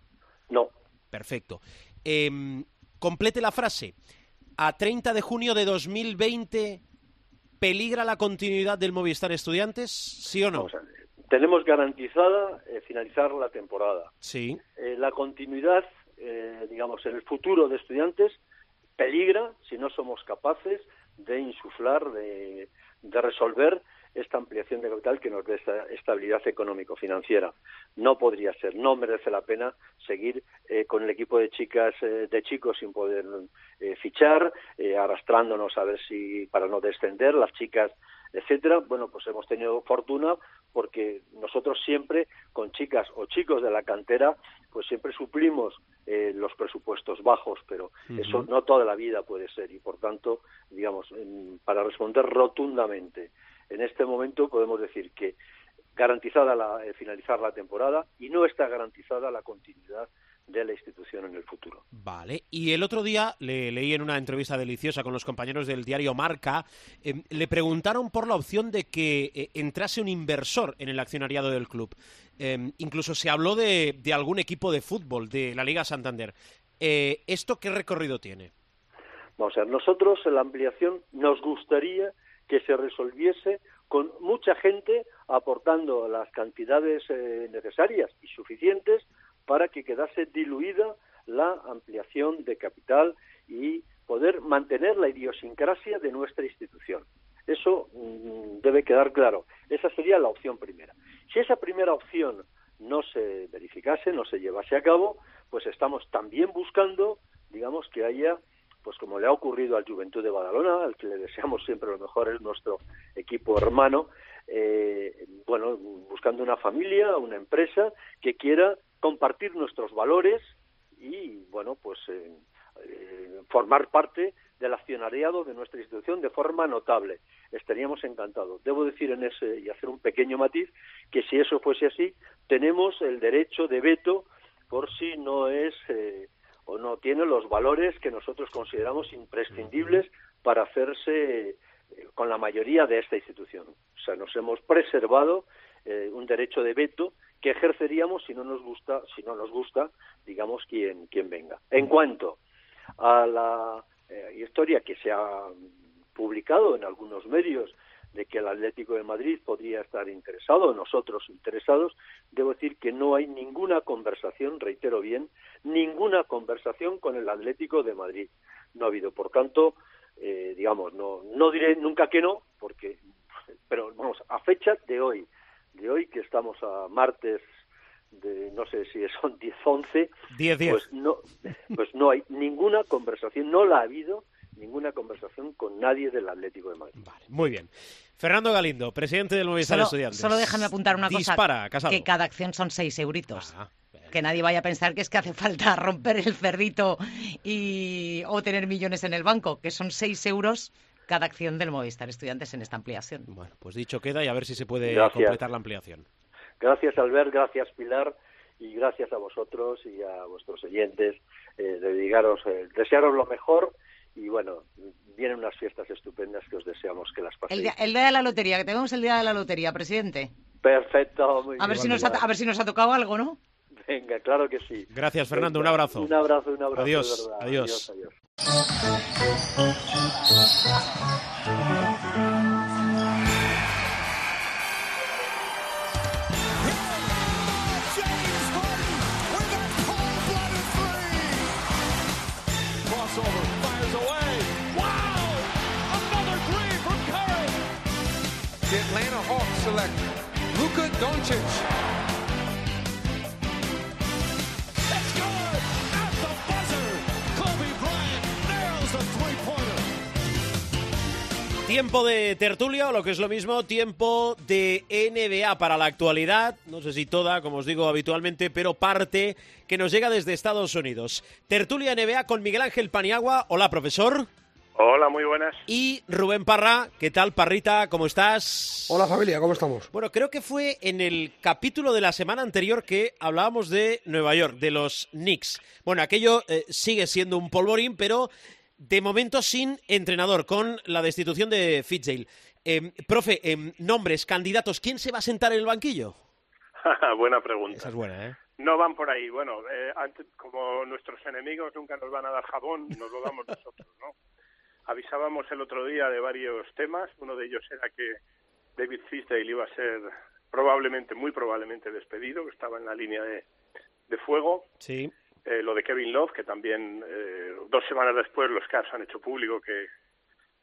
No. Perfecto. Em, Complete la frase. A 30 de junio de 2020, ¿peligra la continuidad del Movistar Estudiantes? ¿Sí o no? tenemos garantizada eh, finalizar la temporada. Sí. Eh, la continuidad, eh, digamos, en el futuro de estudiantes peligra si no somos capaces de insuflar, de, de resolver esta ampliación de capital que nos dé esta estabilidad económico-financiera. No podría ser, no merece la pena seguir eh, con el equipo de chicas, eh, de chicos sin poder eh, fichar, arrastrándonos a ver si para no descender, las chicas etcétera. Bueno, pues hemos tenido fortuna porque nosotros siempre con chicas o chicos de la cantera, pues siempre suplimos los presupuestos bajos, pero eso no toda la vida puede ser y por tanto, digamos, para responder rotundamente en este momento podemos decir que garantizada la, eh, finalizar la temporada y no está garantizada la continuidad de la institución en el futuro. Vale. Y el otro día le leí en una entrevista deliciosa con los compañeros del diario Marca, em, le preguntaron por la opción de que eh, entrase un inversor en el accionariado del club. Em, incluso se habló de, de, algún equipo de fútbol de la Liga Santander. Eh, ¿Esto qué recorrido tiene? Vamos a ver, nosotros en la ampliación nos gustaría que se resolviese con mucha gente aportando las cantidades eh, necesarias y suficientes para que quedase diluida la ampliación de capital y poder mantener la idiosincrasia de nuestra institución. Eso mm, debe quedar claro. Esa sería la opción primera. Si esa primera opción no se verificase, no se llevase a cabo, pues estamos también buscando, digamos, que haya pues como le ha ocurrido al Juventud de Badalona, al que le deseamos siempre lo mejor, es nuestro equipo hermano, eh, bueno, buscando una familia, una empresa que quiera compartir nuestros valores y, bueno, pues eh, eh, formar parte del accionariado de nuestra institución de forma notable. Estaríamos encantados. Debo decir en ese y hacer un pequeño matiz que si eso fuese así, tenemos el derecho de veto por si no es o no tiene los valores que nosotros consideramos imprescindibles para hacerse eh, con la mayoría de esta institución. O sea, nos hemos preservado eh, un derecho de veto que ejerceríamos si no nos gusta, si no nos gusta, digamos quien quien venga. En cuanto a la eh, historia que se ha publicado en algunos medios de que el Atlético de Madrid podría estar interesado, nosotros interesados, debo decir que no hay ninguna conversación, reitero bien, ninguna conversación con el Atlético de Madrid. No ha habido, por tanto, eh, digamos, no, no diré nunca que no, porque, pero vamos, a fecha de hoy, de hoy que estamos a martes de no sé si son 10 11 10, 10. pues no pues no hay ninguna conversación no la ha habido ninguna conversación con nadie del Atlético de Madrid. Vale, muy bien. Fernando Galindo, presidente del Movistar Estudiantes. Solo déjame apuntar una Dispara, cosa. Que cada acción son seis euritos. Ah, que nadie vaya a pensar que es que hace falta romper el cerdito y, o tener millones en el banco, que son seis euros cada acción del Movistar Estudiantes en esta ampliación. Bueno, pues dicho queda y a ver si se puede completar la ampliación. Gracias, Albert, gracias, Pilar, y gracias a vosotros y a vuestros oyentes. Eh, dedicaros, eh, desearos lo mejor y bueno, vienen unas fiestas estupendas que os deseamos que las paséis. El día, de la lotería, que tenemos el día de la lotería, presidente. Perfecto, muy a Ver si nos ha, a ver si nos ha tocado algo, ¿no? Venga, claro que sí. Gracias, Fernando, un abrazo. Un abrazo, un abrazo. adiós. adiós. adiós. away. Wow! Another three from Curry. The Atlanta Hawks select Luka Doncic. Tiempo de tertulia, o lo que es lo mismo, tiempo de NBA para la actualidad. No sé si toda, como os digo habitualmente, pero parte que nos llega desde Estados Unidos. Tertulia NBA con Miguel Ángel Paniagua. Hola, profesor. Hola, muy buenas. Y Rubén Parra, ¿qué tal, Parrita? ¿Cómo estás? Hola, familia, ¿cómo estamos? Bueno, creo que fue en el capítulo de la semana anterior que hablábamos de Nueva York, de los Knicks. Bueno, aquello eh, sigue siendo un polvorín, pero de momento sin entrenador, con la destitución de Fitzdale. Eh, profe, eh, nombres, candidatos, ¿quién se va a sentar en el banquillo? buena pregunta. Esa es buena, ¿eh? No van por ahí. Bueno, eh, antes, como nuestros enemigos nunca nos van a dar jabón, nos lo damos nosotros, ¿no? Avisábamos el otro día de varios temas. Uno de ellos era que David Fisdale iba a ser probablemente, muy probablemente despedido, que estaba en la línea de, de fuego. Sí. Eh, lo de Kevin Love, que también eh, dos semanas después los Cavs han hecho público que,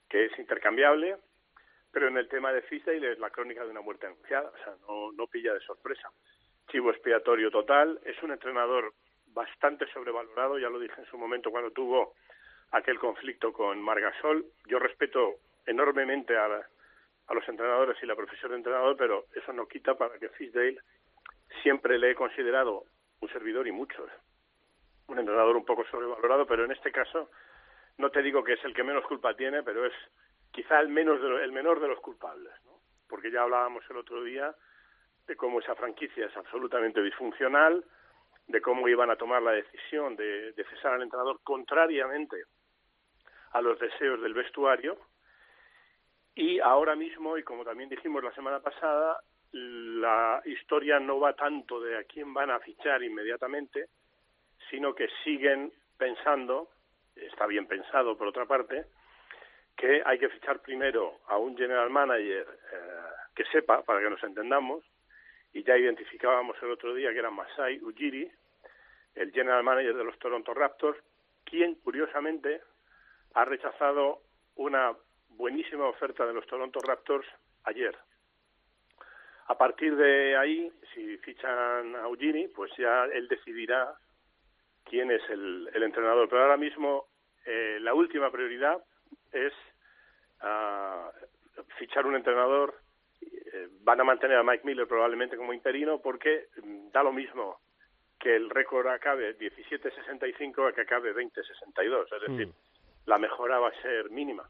es intercambiable. Pero en el tema de Fisdale es la crónica de una muerte anunciada, o sea, no, no pilla de sorpresa. Chivo expiatorio total, es un entrenador bastante sobrevalorado, ya lo dije en su momento cuando tuvo aquel conflicto con Margasol. Yo respeto enormemente a, a los entrenadores y la profesión de entrenador, pero eso no quita para que Fisdale siempre le he considerado un servidor y muchos. Un entrenador un poco sobrevalorado, pero en este caso no te digo que es el que menos culpa tiene, pero es quizá el, menos de lo, el menor de los culpables, ¿no? Porque ya hablábamos el otro día de cómo esa franquicia es absolutamente disfuncional, de cómo iban a tomar la decisión de, de cesar al entrenador contrariamente a los deseos del vestuario. Y ahora mismo, y como también dijimos la semana pasada, la historia no va tanto de a quién van a fichar inmediatamente, sino que siguen pensando, está bien pensado por otra parte, que hay que fichar primero a un general manager eh, que sepa, para que nos entendamos, y ya identificábamos el otro día que era Masai Ujiri, el general manager de los Toronto Raptors, quien curiosamente ha rechazado una buenísima oferta de los Toronto Raptors ayer. A partir de ahí, si fichan a Ujiri, pues ya él decidirá quién es el, el entrenador. Pero ahora mismo eh, la última prioridad es uh, fichar un entrenador. Eh, van a mantener a Mike Miller probablemente como interino porque mm, da lo mismo que el récord acabe 17-65 a que acabe 20-62. Es decir, mm. la mejora va a ser mínima.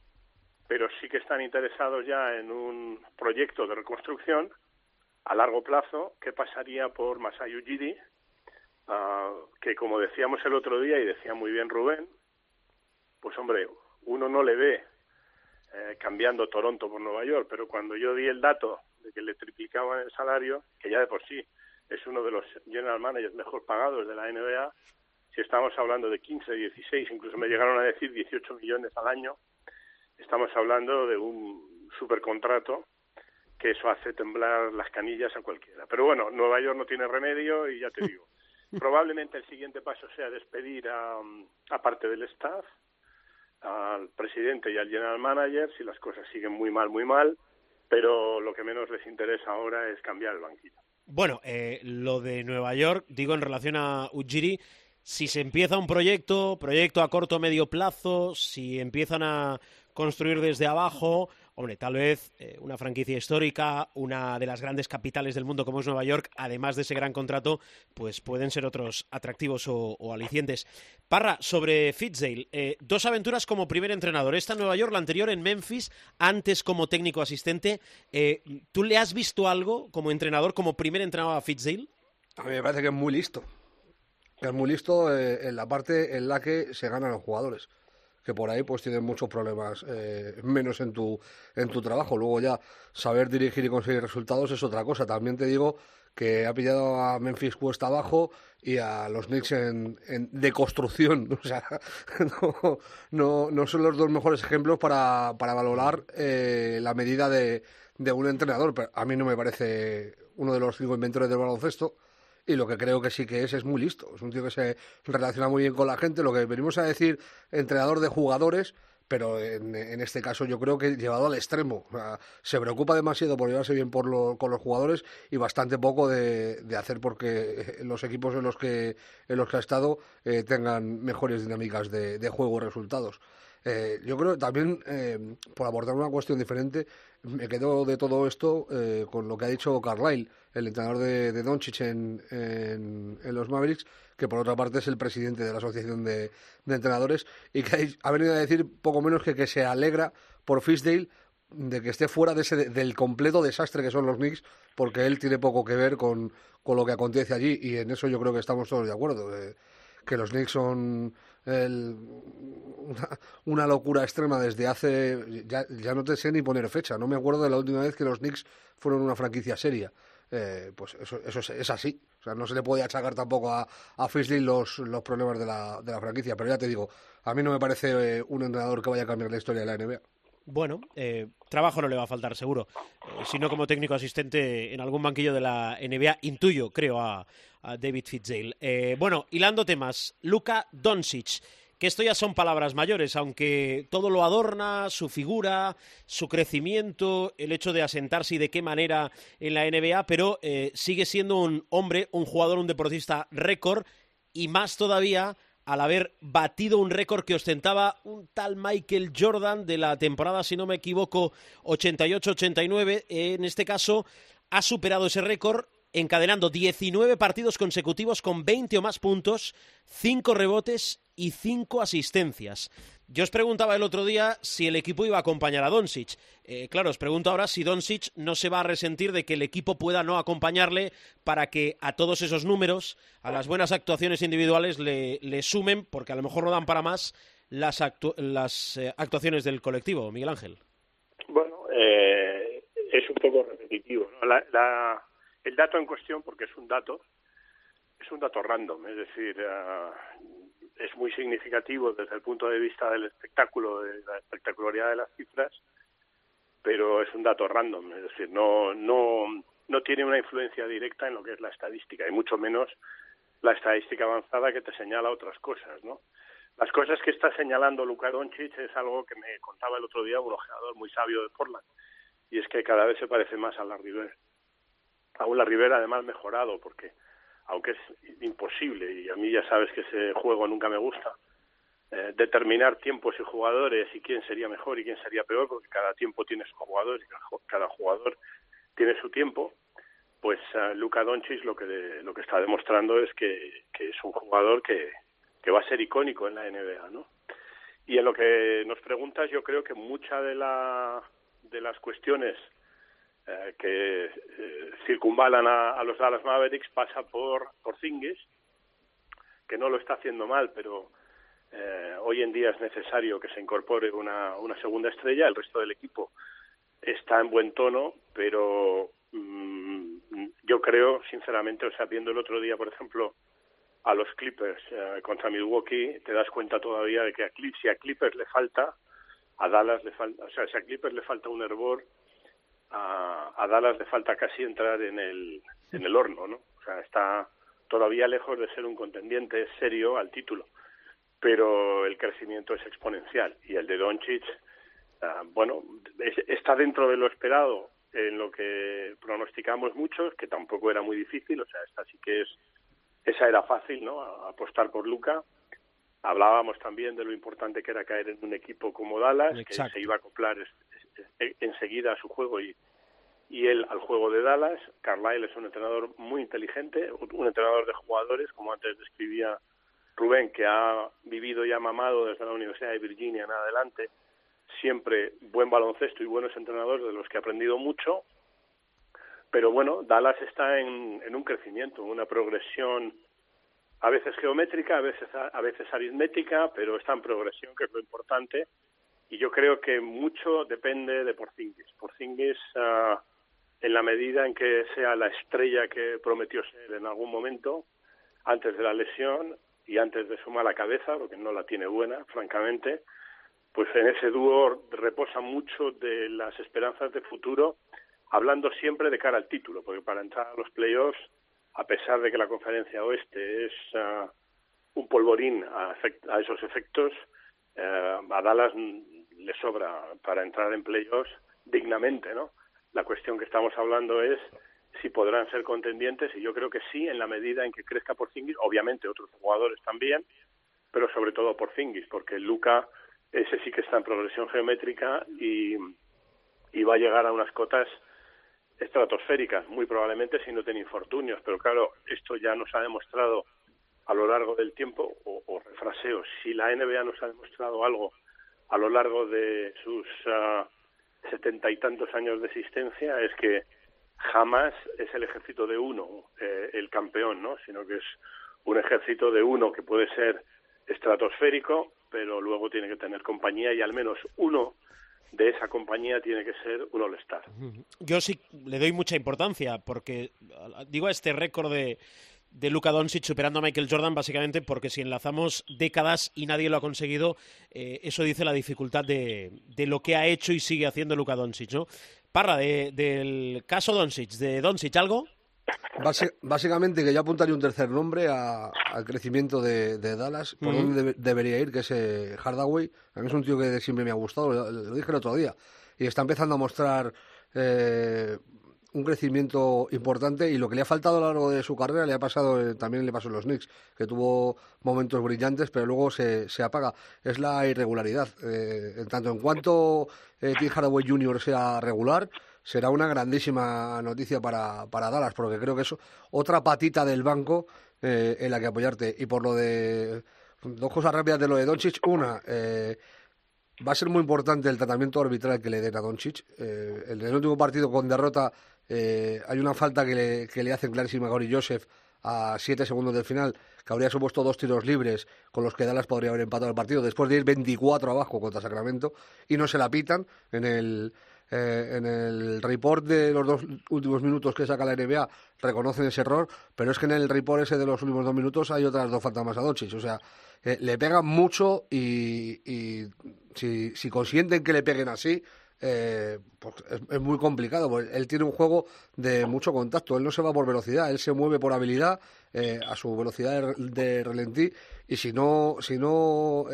Pero sí que están interesados ya en un proyecto de reconstrucción a largo plazo que pasaría por Masai Ujiri, uh, que como decíamos el otro día y decía muy bien Rubén, pues hombre, uno no le ve eh, cambiando Toronto por Nueva York, pero cuando yo di el dato de que le triplicaban el salario, que ya de por sí es uno de los general managers mejor pagados de la NBA, si estamos hablando de 15, 16, incluso me llegaron a decir 18 millones al año, estamos hablando de un supercontrato que eso hace temblar las canillas a cualquiera. Pero bueno, Nueva York no tiene remedio y ya te digo, probablemente el siguiente paso sea despedir a, a parte del staff, al presidente y al general manager si las cosas siguen muy mal, muy mal, pero lo que menos les interesa ahora es cambiar el banquillo. Bueno, eh, lo de Nueva York, digo en relación a Ujiri, si se empieza un proyecto, proyecto a corto o medio plazo, si empiezan a construir desde abajo, hombre, tal vez eh, una franquicia histórica, una de las grandes capitales del mundo como es Nueva York, además de ese gran contrato, pues pueden ser otros atractivos o, alicientes. Parra, sobre Fitzdale, eh, dos aventuras como primer entrenador, esta en Nueva York, la anterior en Memphis, antes como técnico asistente. Eh, ¿Tú le has visto algo como entrenador, como primer entrenador a Fitzdale? A mí me parece que es muy listo. Es muy listo en la parte en la que se ganan los jugadores que por ahí pues tienen muchos problemas eh, menos en tu en tu trabajo luego ya saber dirigir y conseguir resultados es otra cosa también te digo que ha pillado a Memphis cuesta abajo y a los Knicks en, en deconstrucción. O sea, no, no, no, son los dos mejores ejemplos para, para valorar eh, la medida de, de un entrenador. Pero a mí no me parece uno de los cinco inventores del baloncesto. Y lo que creo que sí que es, es muy listo. Es un tío que se relaciona muy bien con la gente. Lo que venimos a decir, entrenador de jugadores, pero en, este caso yo creo que llevado al extremo. se preocupa demasiado por llevarse bien por con los jugadores y bastante poco de, hacer porque los equipos en los que, en los que ha estado eh, tengan mejores dinámicas de, de juego y resultados. Eh, yo creo también, eh, por abordar una cuestión diferente, me quedo de todo esto eh, con lo que ha dicho Carlyle, el entrenador de, de Doncic en, en, los Mavericks, que por otra parte es el presidente de la Asociación de, Entrenadores, y que ha venido a decir poco menos que, que se alegra por Fisdale de que esté fuera de ese, del completo desastre que son los Knicks, porque él tiene poco que ver con, con lo que acontece allí, y en eso yo creo que estamos todos de acuerdo. que los Knicks son una, locura extrema desde hace. Ya, ya, no te sé ni poner fecha. No me acuerdo de la última vez que los Knicks fueron una franquicia seria. Eh, pues eso, eso es, así. O sea, no se le puede achacar tampoco a, a los, los problemas de la, de la franquicia. Pero ya te digo, a mí no me parece eh, un entrenador que vaya a cambiar la historia de la NBA. Bueno, eh, trabajo no le va a faltar, seguro. si no como técnico asistente en algún banquillo de la NBA, intuyo, creo, a, a David Fitzdale. Eh, bueno, hilando temas, Luka Doncic, que esto ya son palabras mayores, aunque todo lo adorna, su figura, su crecimiento, el hecho de asentarse y de qué manera en la NBA, pero eh, sigue siendo un hombre, un jugador, un deportista récord y más todavía al haber batido un récord que ostentaba un tal Michael Jordan de la temporada, si no me equivoco, 88-89. En este caso, ha superado ese récord encadenando 19 partidos consecutivos con 20 o más puntos, 5 rebotes y 5 asistencias. Yo os preguntaba el otro día si el equipo iba a acompañar a Doncic. Eh, claro, os pregunto ahora si Doncic no se va a resentir de que el equipo pueda no acompañarle para que a todos esos números, a las buenas actuaciones individuales, le, sumen, porque a lo mejor no dan para más, las, las eh, actuaciones del colectivo. Miguel Ángel. Bueno, eh, es un poco repetitivo. la, el dato en cuestión, porque es un dato, es un dato random, es decir, uh, es muy significativo desde el punto de vista del espectáculo, de la espectacularidad de las cifras, pero es un dato random, es decir, no, no, no tiene una influencia directa en lo que es la estadística, y mucho menos la estadística avanzada que te señala otras cosas, ¿no? Las cosas que está señalando Luka Doncic es algo que me contaba el otro día un ojeador muy sabio de Portland, y es que cada vez se parece más a la River aún la Rivera además mejorado porque aunque es imposible y a mí ya sabes que ese juego nunca me gusta eh, determinar tiempos y jugadores y quién sería mejor y quién sería peor porque cada tiempo tiene su jugador y cada jugador tiene su tiempo pues uh, Luka Doncic lo que lo que está demostrando es que, que es un jugador que, que va a ser icónico en la NBA no y en lo que nos preguntas yo creo que mucha de la de las cuestiones eh, que eh, circunvalan a, los Dallas Mavericks pasa por, por Zingis, que no lo está haciendo mal, pero eh, hoy en día es necesario que se incorpore una, una segunda estrella. El resto del equipo está en buen tono, pero mm, yo creo, sinceramente, o sea, viendo el otro día, por ejemplo, a los Clippers contra Milwaukee, te das cuenta todavía de que a Clippers, si a Clippers le falta, a Dallas le falta, o sea, si a Clippers le falta un hervor, a, Dallas le falta casi entrar en el, en el horno, ¿no? O sea, está todavía lejos de ser un contendiente serio al título, pero el crecimiento es exponencial y el de Doncic, ah, bueno, está dentro de lo esperado en lo que pronosticamos muchos, que tampoco era muy difícil, o sea, esta sí que es, esa era fácil, ¿no? apostar por Luca. Hablábamos también de lo importante que era caer en un equipo como Dallas, que se iba a acoplar enseguida a su juego y, y él al juego de Dallas. Carlisle es un entrenador muy inteligente, un entrenador de jugadores, como antes describía Rubén, que ha vivido y ha mamado desde la Universidad de Virginia en adelante, siempre buen baloncesto y buenos entrenadores de los que ha aprendido mucho. Pero bueno, Dallas está en, en un crecimiento, una progresión a veces geométrica, a veces, a veces aritmética, pero está en progresión, que es lo importante y yo creo que mucho depende de Porzingis. Porzingis uh, en la medida en que sea la estrella que prometió ser en algún momento, antes de la lesión y antes de su mala cabeza, porque no la tiene buena, francamente, pues en ese dúo reposa mucho de las esperanzas de futuro, hablando siempre de cara al título, porque para entrar a los playoffs, a pesar de que la conferencia oeste es ah, un polvorín a, esos efectos, eh, a Dallas le sobra para entrar en playoffs dignamente, ¿no? La cuestión que estamos hablando es si podrán ser contendientes y yo creo que sí en la medida en que crezca por Porzingis, obviamente otros jugadores también, pero sobre todo por Porzingis, porque Luca ese sí que está en progresión geométrica y, y va a llegar a unas cotas estratosféricas, muy probablemente si no tiene infortunios, pero claro, esto ya nos ha demostrado a lo largo del tiempo, o, o refraseo, si la NBA nos ha demostrado algo a lo largo de sus ah, setenta y tantos años de existencia, es que jamás es el ejército de uno eh, el campeón, ¿no? sino que es un ejército de uno que puede ser estratosférico, pero luego tiene que tener compañía y al menos uno de esa compañía tiene que ser un All-Star. Yo sí le doy mucha importancia porque digo a este récord de, de Luka Doncic superando a Michael Jordan básicamente porque si enlazamos décadas y nadie lo ha conseguido, eh, eso dice la dificultad de, de, lo que ha hecho y sigue haciendo Luka Doncic, ¿no? Parra, de, del caso Doncic, de Doncic, ¿algo? básicamente que yo apuntaría un tercer nombre al crecimiento de, Dallas, por donde debería ir, que es eh, Hardaway. A mí es un tío que siempre me ha gustado, lo, dije el otro día. Y está empezando a mostrar eh, un crecimiento importante y lo que le ha faltado a lo largo de su carrera le ha pasado, eh, también le pasó en los Knicks, que tuvo momentos brillantes, pero luego se, se apaga. Es la irregularidad. en tanto en cuanto Tim Hardaway Jr. sea regular, será una grandísima noticia para, para Dallas, porque creo que es otra patita del banco eh, en la que apoyarte. Y por lo de. Dos cosas rápidas de lo de Doncic. Una, eh, va a ser muy importante el tratamiento arbitral que le den a Doncic. Eh, el último partido con derrota hay una falta que le, que le hacen clarísima a Gori Joseph a siete segundos del final, que habría supuesto dos tiros libres con los que Dallas podría haber empatado el partido después de ir 24 abajo contra Sacramento y no se la pitan en el eh, en el report de los dos últimos minutos que saca la NBA reconocen ese error, pero es que en el report ese de los últimos dos minutos hay otras dos faltas más a Doncic. O sea, eh, le pegan mucho y, si, consienten que le peguen así, eh, pues es, muy complicado. Porque él tiene un juego de mucho contacto. Él no se va por velocidad, él se mueve por habilidad a su velocidad de, de, relentí. Y si no, si no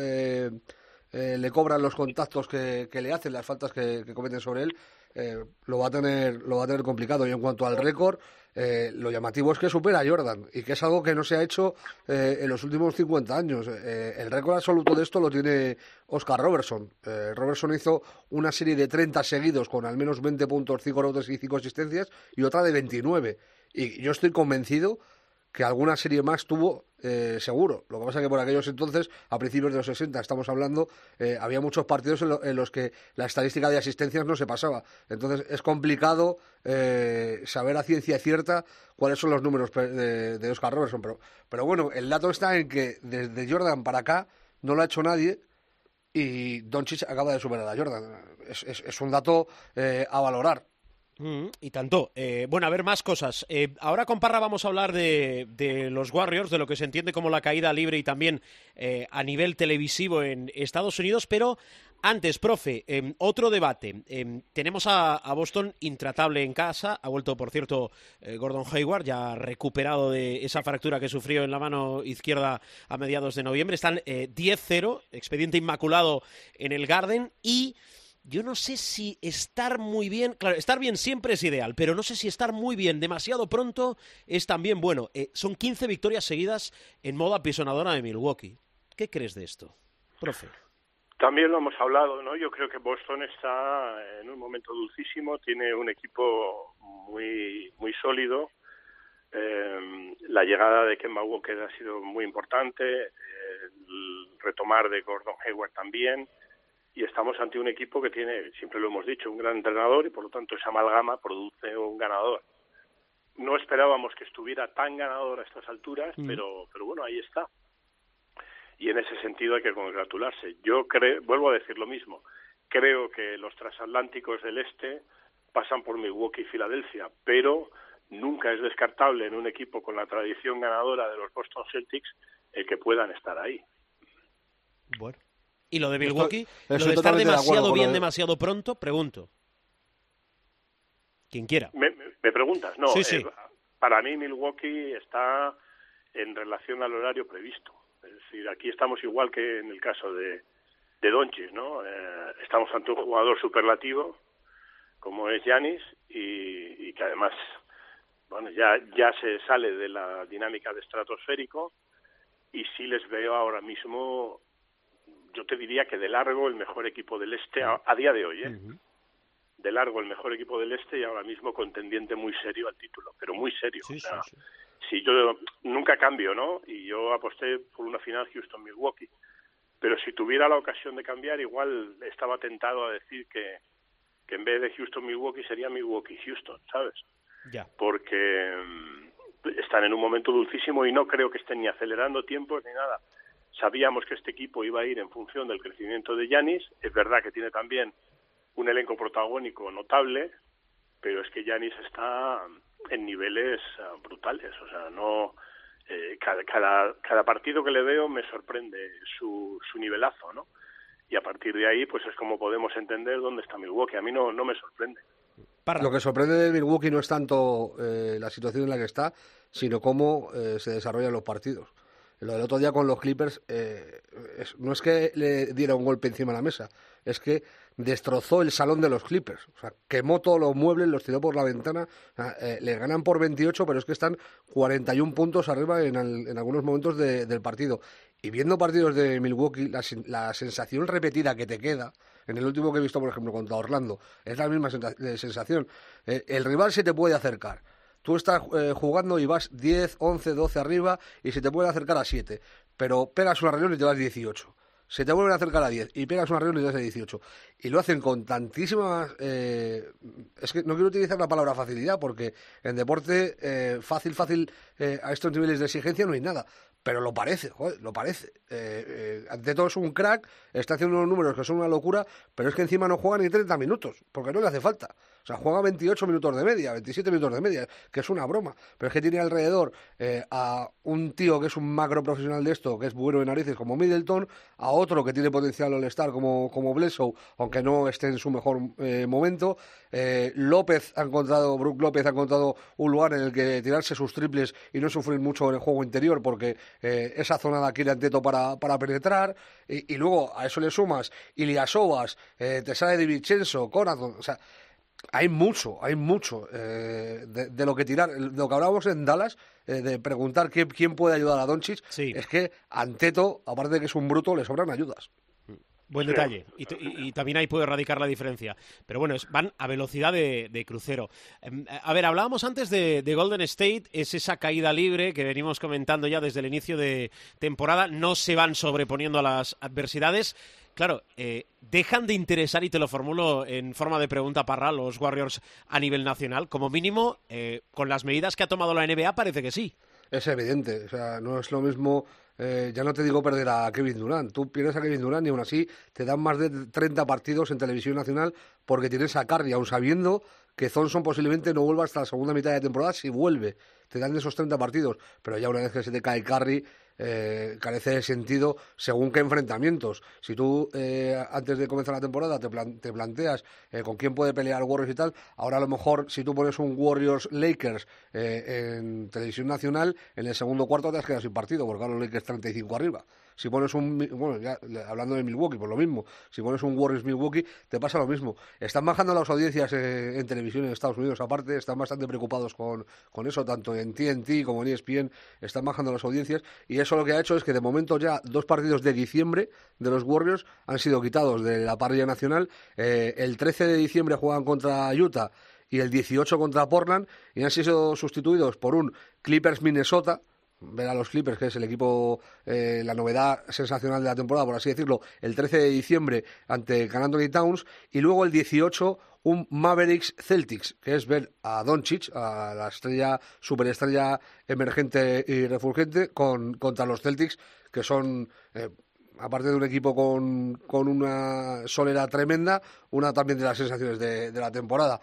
eh, le cobran los contactos que, le hacen, las faltas que, cometen sobre él, eh, lo va a tener lo va a tener complicado. Y en cuanto al récord, eh, lo llamativo es que supera a Jordan y que es algo que no se ha hecho en los últimos 50 años. el récord absoluto de esto lo tiene Oscar Robertson. Robertson hizo una serie de 30 seguidos con al menos 20 puntos, 5 rebotes y 5 asistencias y otra de 29. Y yo estoy convencido que alguna serie más tuvo eh, seguro. Lo que pasa es que por aquellos entonces, a principios de los 60, estamos hablando, eh, había muchos partidos en, los que la estadística de asistencias no se pasaba. Entonces es complicado eh, saber a ciencia cierta cuáles son los números de, Oscar Robertson. Pero, pero bueno, el dato está en que desde Jordan para acá no lo ha hecho nadie y Doncic acaba de superar a Jordan. Es, es un dato a valorar. Mm, y tanto. Eh, bueno, a ver, más cosas. Eh, ahora con Parra vamos a hablar de, los Warriors, de lo que se entiende como la caída libre y también eh, a nivel televisivo en Estados Unidos, pero antes, profe, em, otro debate. Em, tenemos a, Boston intratable en casa. Ha vuelto, por cierto, Gordon Hayward, ya recuperado de esa fractura que sufrió en la mano izquierda a mediados de noviembre. Están 10-0, expediente inmaculado en el Garden y yo no sé si estar muy bien, claro, estar bien siempre es ideal, pero no sé si estar muy bien demasiado pronto es también bueno. Eh, son 15 victorias seguidas en modo apisonadora de Milwaukee. ¿Qué crees de esto, profe? También lo hemos hablado, ¿no? Yo creo que Boston está en un momento dulcísimo, tiene un equipo muy muy sólido. Eh, la llegada de Kemba Walker ha sido muy importante, el retomar de Gordon Hayward también y estamos ante un equipo que tiene, siempre lo hemos dicho, un gran entrenador y por lo tanto esa amalgama produce un ganador. No esperábamos que estuviera tan ganador a estas alturas, mm. pero, pero bueno, ahí está. Y en ese sentido hay que congratularse. Yo creo, vuelvo a decir lo mismo, creo que los transatlánticos del este pasan por Milwaukee y Filadelfia, pero nunca es descartable en un equipo con la tradición ganadora de los Boston Celtics el que puedan estar ahí. Bueno. ¿Y lo de Milwaukee? ¿Lo de estar demasiado bien, demasiado pronto? Pregunto. Quien quiera. ¿Me, preguntas? No, sí, sí. Eh, para mí Milwaukee está en relación al horario previsto. Es decir, aquí estamos igual que en el caso de, de Donchis, ¿no? Eh, estamos ante un jugador superlativo como es Yanis y, que además bueno ya ya se sale de la dinámica de estratosférico y sí les veo ahora mismo yo te diría que de largo el mejor equipo del este a, día de hoy ¿eh? de largo el mejor equipo del este y ahora mismo contendiente muy serio al título pero muy serio si yo nunca cambio no y yo aposté por una final Houston Milwaukee pero si tuviera la ocasión de cambiar, igual estaba tentado a decir que, que en vez de Houston-Milwaukee sería Milwaukee-Houston, ¿sabes? Ya. Porque mm, están en un momento dulcísimo y no creo que estén ni acelerando tiempos ni nada. Sabíamos que este equipo iba a ir en función del crecimiento de Yanis. Es verdad que tiene también un elenco protagónico notable, pero es que Yanis está en niveles ah, brutales. O sea, no eh, cada, cada, cada, partido que le veo me sorprende su, su nivelazo, ¿no? Y a partir de ahí, pues es como podemos entender dónde está Milwaukee. A mí no, no me sorprende. Lo que sorprende de Milwaukee no es tanto eh, la situación en la que está, sino cómo eh, se desarrollan los partidos. Lo del otro día con los Clippers eh, no es que le diera un golpe encima de la mesa, es que destrozó el salón de los Clippers. O sea, quemó todos los muebles, los tiró por la ventana. Eh, le ganan por 28, pero es que están 41 puntos arriba en, algunos momentos del partido. Y viendo partidos de Milwaukee, la, sensación repetida que te queda, en el último que he visto, por ejemplo, contra Orlando, es la misma sensación. Eh, el rival se te puede acercar Tú estás eh, jugando y vas 10, 11, 12 arriba y se te puede acercar a 7, pero pegas una reunión y te vas 18. Se te vuelven a acercar a 10 y pegas una reunión y te vas a 18. Y lo hacen con tantísima... Eh, es que no quiero utilizar la palabra facilidad porque en deporte eh, fácil, fácil a estos niveles de exigencia no hay nada pero lo parece, joder, lo parece. Eh, ante todo es un crack, está haciendo unos números que son una locura, pero es que encima no juega ni 30 minutos, porque no le hace falta. O sea, juega 28 minutos de media, 27 minutos de media, que es una broma. Pero es que tiene alrededor eh, a un tío que es un macro profesional de esto, que es bueno de narices como Middleton, a otro que tiene potencial al estar como, como aunque no esté en su mejor eh, momento. Eh, López ha encontrado, Brook López ha encontrado un lugar en el que tirarse sus triples y no sufrir mucho en el juego interior, porque esa zona de aquí le Anteto para, para penetrar. Y, luego a eso le sumas Iliasovas, te sale de Vincenzo, Conaton, o sea hay mucho, hay mucho eh, de, lo que tirar. De lo que hablábamos en Dallas, eh, de preguntar quién, puede ayudar a Doncic, es que Anteto, aparte de que es un bruto, le sobran ayudas. Buen detalle. Y, también ahí puede radicar la diferencia. Pero bueno, van a velocidad de, crucero. Em, a ver, hablábamos antes de, Golden State, es esa caída libre que venimos comentando ya desde el inicio de temporada. No se van sobreponiendo a las adversidades. Claro, eh, ¿dejan de interesar, y te lo formulo en forma de pregunta para los Warriors a nivel nacional? Como mínimo, eh, con las medidas que ha tomado la NBA, parece que sí. Es evidente, o sea, no es lo mismo, eh, ya no te digo perder a Kevin Durant, tú pierdes a Kevin Durant y aún así te dan más de 30 partidos en televisión nacional porque tienes a Curry, aún sabiendo que Thompson posiblemente no vuelva hasta la segunda mitad de temporada, si vuelve, te dan esos 30 partidos, pero ya una vez que se te cae Curry, eh, carece de sentido según qué enfrentamientos. Si tú eh, antes de comenzar la temporada te, te planteas eh, con quién puede pelear Warriors y tal, ahora a lo mejor si tú pones un Warriors Lakers en televisión nacional, en el segundo cuarto te has quedado sin partido, porque ahora los Lakers 35 arriba. Si pones un, bueno, ya hablando de Milwaukee, por lo mismo, si pones un Warriors Milwaukee, te pasa lo mismo. Están bajando las audiencias en televisión en Estados Unidos, aparte, están bastante preocupados con, con eso, tanto en TNT como en ESPN, están bajando las audiencias, y eso lo que ha hecho es que de momento ya dos partidos de diciembre de los Warriors han sido quitados de la parrilla nacional. Eh, el 13 de diciembre juegan contra Utah y el 18 contra Portland, y han sido sustituidos por un Clippers Minnesota, ver a los Clippers, que es el equipo, eh, la novedad sensacional de la temporada, por así decirlo, el 13 de diciembre ante Can Anthony Towns, y luego el 18 un Mavericks Celtics, que es ver a Doncic, a la estrella, superestrella emergente y refulgente, con, contra los Celtics, que son... Eh, aparte de un equipo con, con una solera tremenda, una también de las sensaciones de, de la temporada.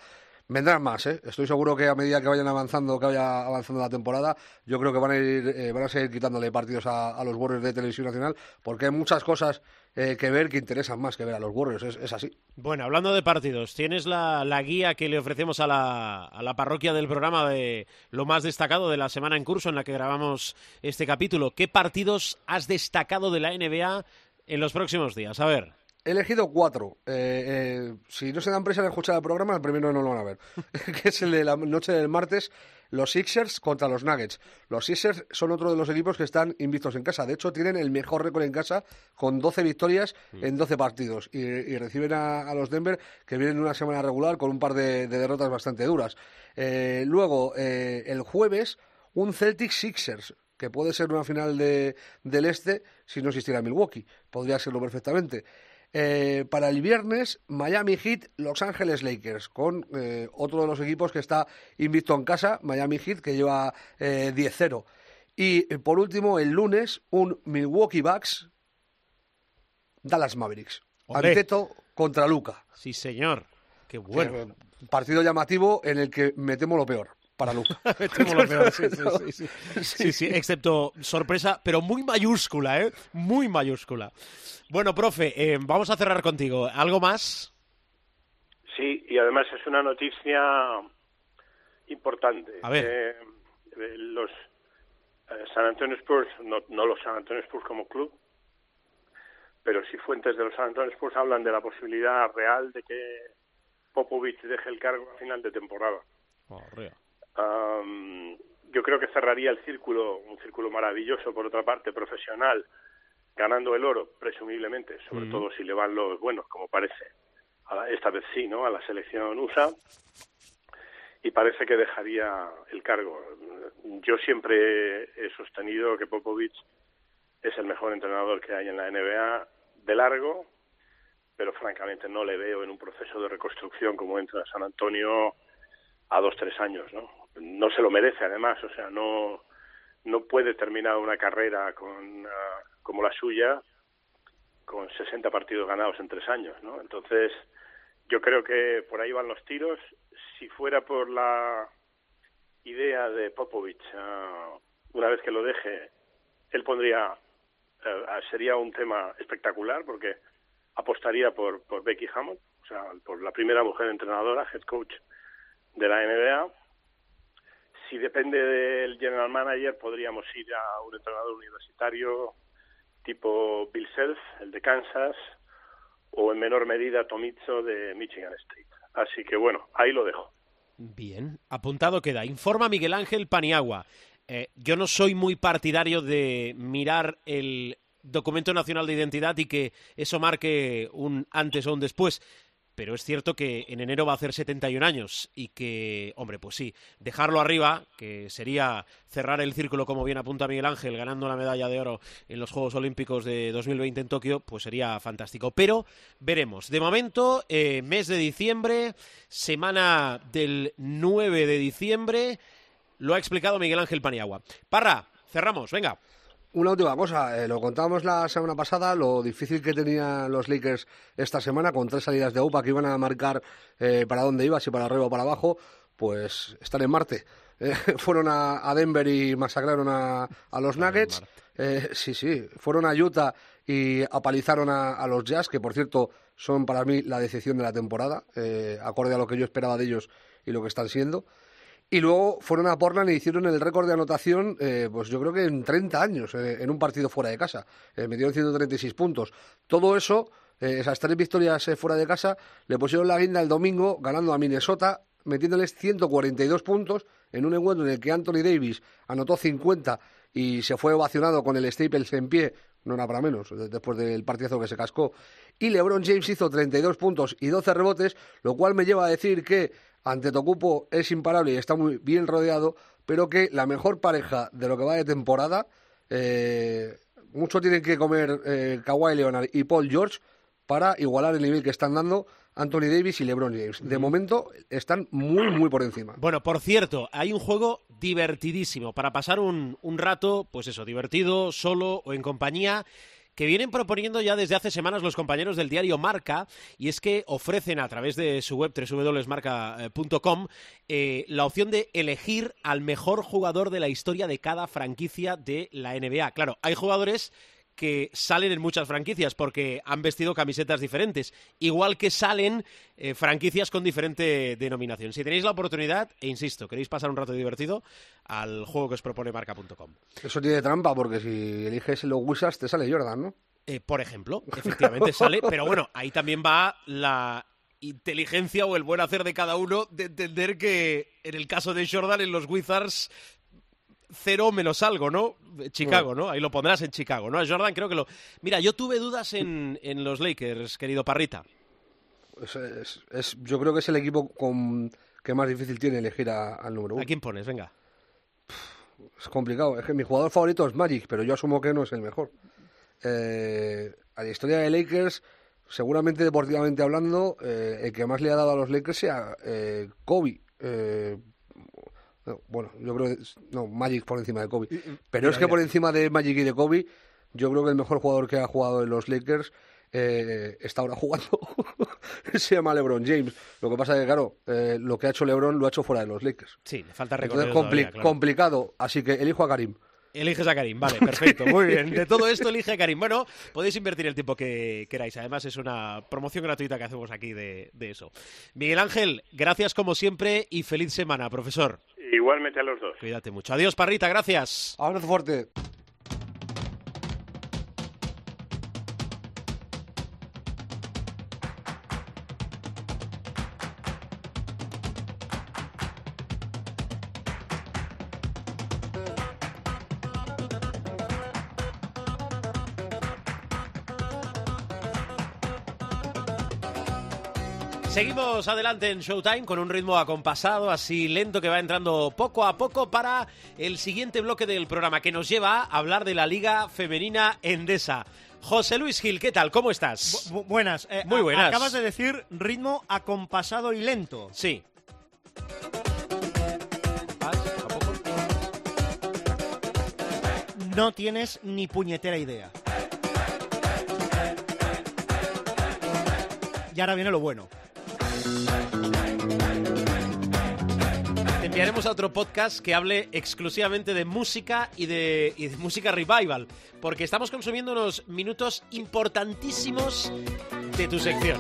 Vendrán más, ¿eh? Estoy seguro que a medida que vayan avanzando, que vaya avanzando la temporada, yo creo que van a ir, eh, van a seguir quitándole partidos a, los Warriors de Televisión Nacional, porque hay muchas cosas eh, que ver que interesan más que ver a los Warriors, es, así. Bueno, hablando de partidos, tienes la, guía que le ofrecemos a la, a la parroquia del programa de lo más destacado de la semana en curso en la que grabamos este capítulo. ¿Qué partidos has destacado de la NBA en los próximos días? A ver. He elegido cuatro. Eh, eh, si no se dan prisa en escuchar el programa, el primero no lo van a ver. que es el de la noche del martes, los Sixers contra los Nuggets. Los Sixers son otro de los equipos que están invictos en casa. De hecho, tienen el mejor récord en casa con 12 victorias mm. en 12 partidos. Y, reciben a, los Denver, que vienen una semana regular con un par de, derrotas bastante duras. Eh, luego, el jueves, un Celtic Sixers que puede ser una final de, del este si no existiera Milwaukee. Podría serlo perfectamente. Eh, para el viernes, Miami Heat, Los Ángeles Lakers, con eh, otro de los equipos que está invicto en casa, Miami Heat, que lleva 10-0. Eh, y por último, el lunes, un Milwaukee Bucks, Dallas Mavericks. Anteto contra Luca. Sí, señor. Qué bueno. partido llamativo en el que metemos lo peor para Luca. sí, sí, sí, sí, excepto sorpresa, pero muy mayúscula, ¿eh? Muy mayúscula. Bueno, profe, eh, vamos a cerrar contigo. ¿Algo más? Sí, y además es una noticia importante. A ver. Eh, los eh, San Antonio Spurs, no, no los San Antonio Spurs como club, pero sí fuentes de los San Antonio Spurs hablan de la posibilidad real de que Popovich deje el cargo a final de temporada. Oh, yo creo que cerraría el círculo, un círculo maravilloso por otra parte, profesional, ganando el oro, presumiblemente, sobre todo si le van los buenos, como parece. esta vez sí, ¿no? A la selección USA. Y parece que dejaría el cargo. Yo siempre he sostenido que Popovich es el mejor entrenador que hay en la NBA de largo, pero francamente no le veo en un proceso de reconstrucción como entra San Antonio a dos, tres años, ¿no? No se lo merece, además, o sea, no, no puede terminar una carrera con, ah, como la suya con 60 partidos ganados en tres años, ¿no? Entonces, yo creo que por ahí van los tiros. Si fuera por la idea de Popovich, ah, una vez que lo deje, él pondría, eh, sería un tema espectacular porque apostaría por, por Becky Hammond, o sea, por la primera mujer entrenadora, head coach de la NBA si depende del general manager, podríamos ir a un entrenador universitario tipo Bill Self, el de Kansas, o en menor medida Tomizzo de Michigan State. Así que bueno, ahí lo dejo. Bien, apuntado queda. Informa Miguel Ángel Paniagua. Eh, yo no soy muy partidario de mirar el documento nacional de identidad y que eso marque un antes o un después pero es cierto que en enero va a hacer 71 años y que, hombre, pues sí, dejarlo arriba, que sería cerrar el círculo como bien apunta Miguel Ángel, ganando la medalla de oro en los Juegos Olímpicos de 2020 en Tokio, pues sería fantástico. Pero veremos. De momento, eh, mes de diciembre, semana del 9 de diciembre, lo ha explicado Miguel Ángel Paniagua. Parra, cerramos, venga. Una última cosa, eh, lo contábamos la semana pasada, lo difícil que tenían los Lakers esta semana con tres salidas de UPA que iban a marcar eh, para dónde iba, si para arriba o para abajo, pues están en Marte. Eh, fueron a, Denver y masacraron a, los Nuggets. sí, sí, fueron a Utah y apalizaron a, los Jazz, que por cierto son para mí la decepción de la temporada, acorde a lo que yo esperaba de ellos y lo que están siendo. Y luego fueron a Portland y hicieron el récord de anotación, eh, pues yo creo que en 30 años, eh, en un partido fuera de casa. Eh, metieron 136 puntos. Todo eso, esas tres victorias fuera de casa, le pusieron la guinda el domingo ganando a Minnesota, metiéndoles 142 puntos en un encuentro en el que Anthony Davis anotó 50 y se fue ovacionado con el Staples en pie, no era para menos, después del partidazo que se cascó. Y LeBron James hizo 32 puntos y 12 rebotes, lo cual me lleva a decir que ante Tocupo es imparable y está muy bien rodeado, pero que la mejor pareja de lo que va de temporada, eh, mucho tienen que comer eh, Kawhi Leonard y Paul George para igualar el nivel que están dando Anthony Davis y LeBron James. De momento están muy, muy por encima. Bueno, por cierto, hay un juego divertidísimo para pasar un, un rato, pues eso, divertido, solo o en compañía que vienen proponiendo ya desde hace semanas los compañeros del diario Marca, y es que ofrecen a través de su web www.marca.com eh, la opción de elegir al mejor jugador de la historia de cada franquicia de la NBA. Claro, hay jugadores que salen en muchas franquicias porque han vestido camisetas diferentes, igual que salen eh, franquicias con diferente denominación. Si tenéis la oportunidad, e insisto, queréis pasar un rato divertido, al juego que os propone marca.com. Eso tiene trampa porque si eliges los Wizards te sale Jordan, ¿no? Eh, por ejemplo, efectivamente sale, pero bueno, ahí también va la inteligencia o el buen hacer de cada uno de entender que en el caso de Jordan en los Wizards cero menos algo, ¿no? Chicago, ¿no? Ahí lo pondrás en Chicago, ¿no? A Jordan creo que lo... Mira, yo tuve dudas en, en los Lakers, querido Parrita. Es, es, yo creo que es el equipo con, que más difícil tiene elegir a- al número uno. ¿A quién pones? Venga. Es complicado. Es que mi jugador favorito es Magic, pero yo asumo que no es el mejor. Eh, a la historia de Lakers, seguramente deportivamente hablando, eh, el que más le ha dado a los Lakers sea eh, Kobe. No, bueno, yo creo que no, Magic por encima de Kobe. Pero es que por encima de Magic y de Kobe, yo creo que el mejor jugador que ha jugado en los Lakers eh, está ahora jugando. Se llama LeBron James. Lo que pasa es que, claro, eh, lo que ha hecho LeBron lo ha hecho fuera de los Lakers. Sí, le falta Entonces, recorrido compli- claro. complicado. Así que elijo a Karim. Eliges a Karim, vale, perfecto, muy bien. De todo esto elige a Karim. Bueno, podéis invertir el tiempo que queráis. Además, es una promoción gratuita que hacemos aquí de, de eso. Miguel Ángel, gracias como siempre y feliz semana, profesor. Igualmente a los dos. Cuídate mucho. Adiós, Parrita, gracias. Abrazo fuerte. Seguimos adelante en Showtime con un ritmo acompasado, así lento que va entrando poco a poco para el siguiente bloque del programa que nos lleva a hablar de la Liga Femenina Endesa. José Luis Gil, ¿qué tal? ¿Cómo estás? Bu- buenas. Eh, Muy buenas. Acabas de decir ritmo acompasado y lento. Sí. No tienes ni puñetera idea. Y ahora viene lo bueno. Te enviaremos a otro podcast que hable exclusivamente de música y de, música revival, porque estamos consumiendo unos minutos importantísimos de tu sección.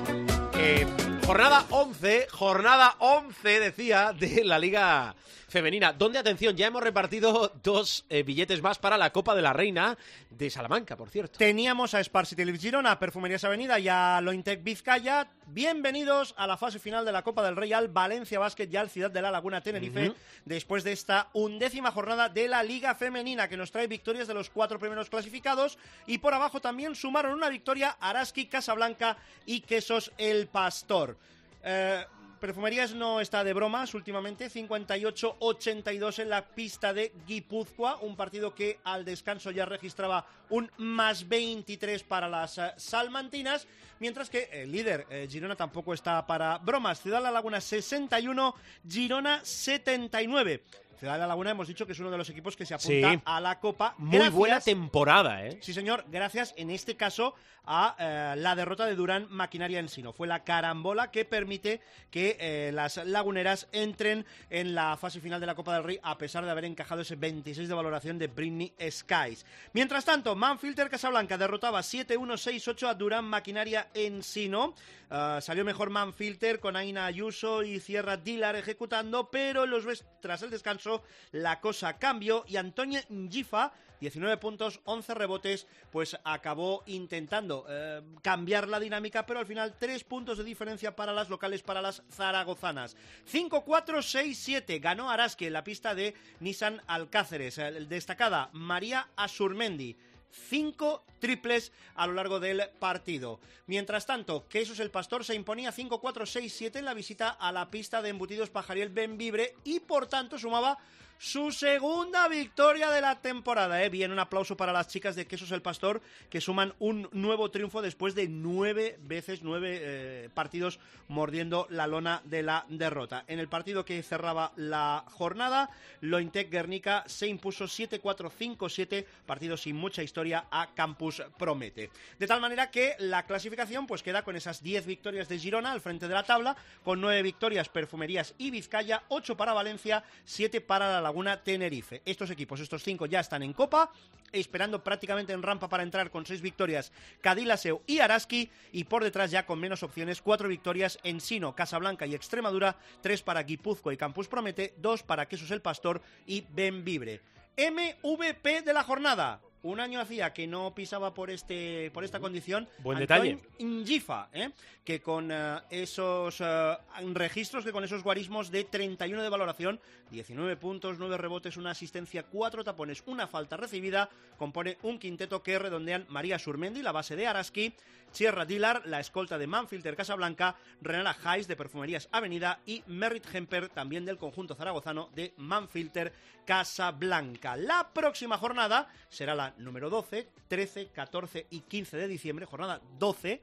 Eh, jornada 11, jornada 11, decía, de la Liga Femenina, donde, atención, ya hemos repartido dos eh, billetes más para la Copa de la Reina de Salamanca, por cierto. Teníamos a Sparsi Televis Girona, a Perfumerías Avenida y a Lointec Vizcaya. Bienvenidos a la fase final de la Copa del Rey al Valencia Basket y al Ciudad de la Laguna Tenerife, Ujú. después de esta undécima jornada de la Liga Femenina, que nos trae victorias de los cuatro primeros clasificados. Y por abajo también sumaron una victoria Araski, Casablanca y Quesos El Pastor. Eh, Perfumerías no está de bromas últimamente, 58-82 en la pista de Guipúzcoa, un partido que al descanso ya registraba un más 23 para las eh, salmantinas, mientras que el líder eh, Girona tampoco está para bromas, Ciudad de la Laguna 61, Girona 79. Ciudad de la Laguna hemos dicho que es uno de los equipos que se apunta Sí. a la Copa. Muy gracias- buena temporada, ¿eh? Sí, señor, gracias en este caso a eh, la derrota de Durán Maquinaria Ensino. Fue la carambola que permite que eh, las laguneras entren en la fase final de la Copa del Rey a pesar de haber encajado ese 26 de valoración de Britney Skies. Mientras tanto, Manfilter Casablanca derrotaba 7-1-6-8 a Durán Maquinaria Ensino. Eh, salió mejor Manfilter con Aina Ayuso y Sierra Dilar ejecutando, pero los tras el descanso la cosa cambió y Antonio Ngifa 19 puntos, 11 rebotes, pues acabó intentando eh, cambiar la dinámica, pero al final 3 puntos de diferencia para las locales, para las zaragozanas. 5-4-6-7 ganó Araski en la pista de Nissan Alcáceres. Destacada María Asurmendi. Cinco triples a lo largo del partido. Mientras tanto, Quesos el Pastor se imponía 5-4-6-7 en la visita a la pista de embutidos Pajariel Benvibre y por tanto sumaba su segunda victoria de la temporada. ¿eh? Bien, un aplauso para las chicas de Quesos el Pastor que suman un nuevo triunfo después de nueve veces, nueve eh, partidos mordiendo la lona de la derrota. En el partido que cerraba la jornada, Lointec Guernica se impuso 7-4-5-7, partido sin mucha historia a Campus Promete. De tal manera que la clasificación pues queda con esas 10 victorias de Girona al frente de la tabla, con 9 victorias Perfumerías y Vizcaya, 8 para Valencia, 7 para la Laguna Tenerife. Estos equipos, estos 5 ya están en Copa, esperando prácticamente en rampa para entrar con 6 victorias Cadilaseu y Araski, y por detrás ya con menos opciones, 4 victorias en Sino, Casablanca y Extremadura, 3 para Guipúzcoa y Campus Promete, 2 para Quesos el Pastor y Benvibre. MVP de la jornada. Un año hacía que no pisaba por este por esta condición. Buen Antoine detalle. Ingifa, ¿eh? que con eh, esos eh, registros, que con esos guarismos de 31 de valoración, 19 puntos, 9 rebotes, una asistencia, 4 tapones, una falta recibida, compone un quinteto que redondean María Surmendi, la base de Araski, Sierra Dilar, la escolta de Manfilter Casablanca, Renala Hayes de Perfumerías Avenida y Merritt Hemper, también del conjunto zaragozano de Manfilter Casablanca. La próxima jornada será la número 12, 13, 14 y 15 de diciembre, jornada 12.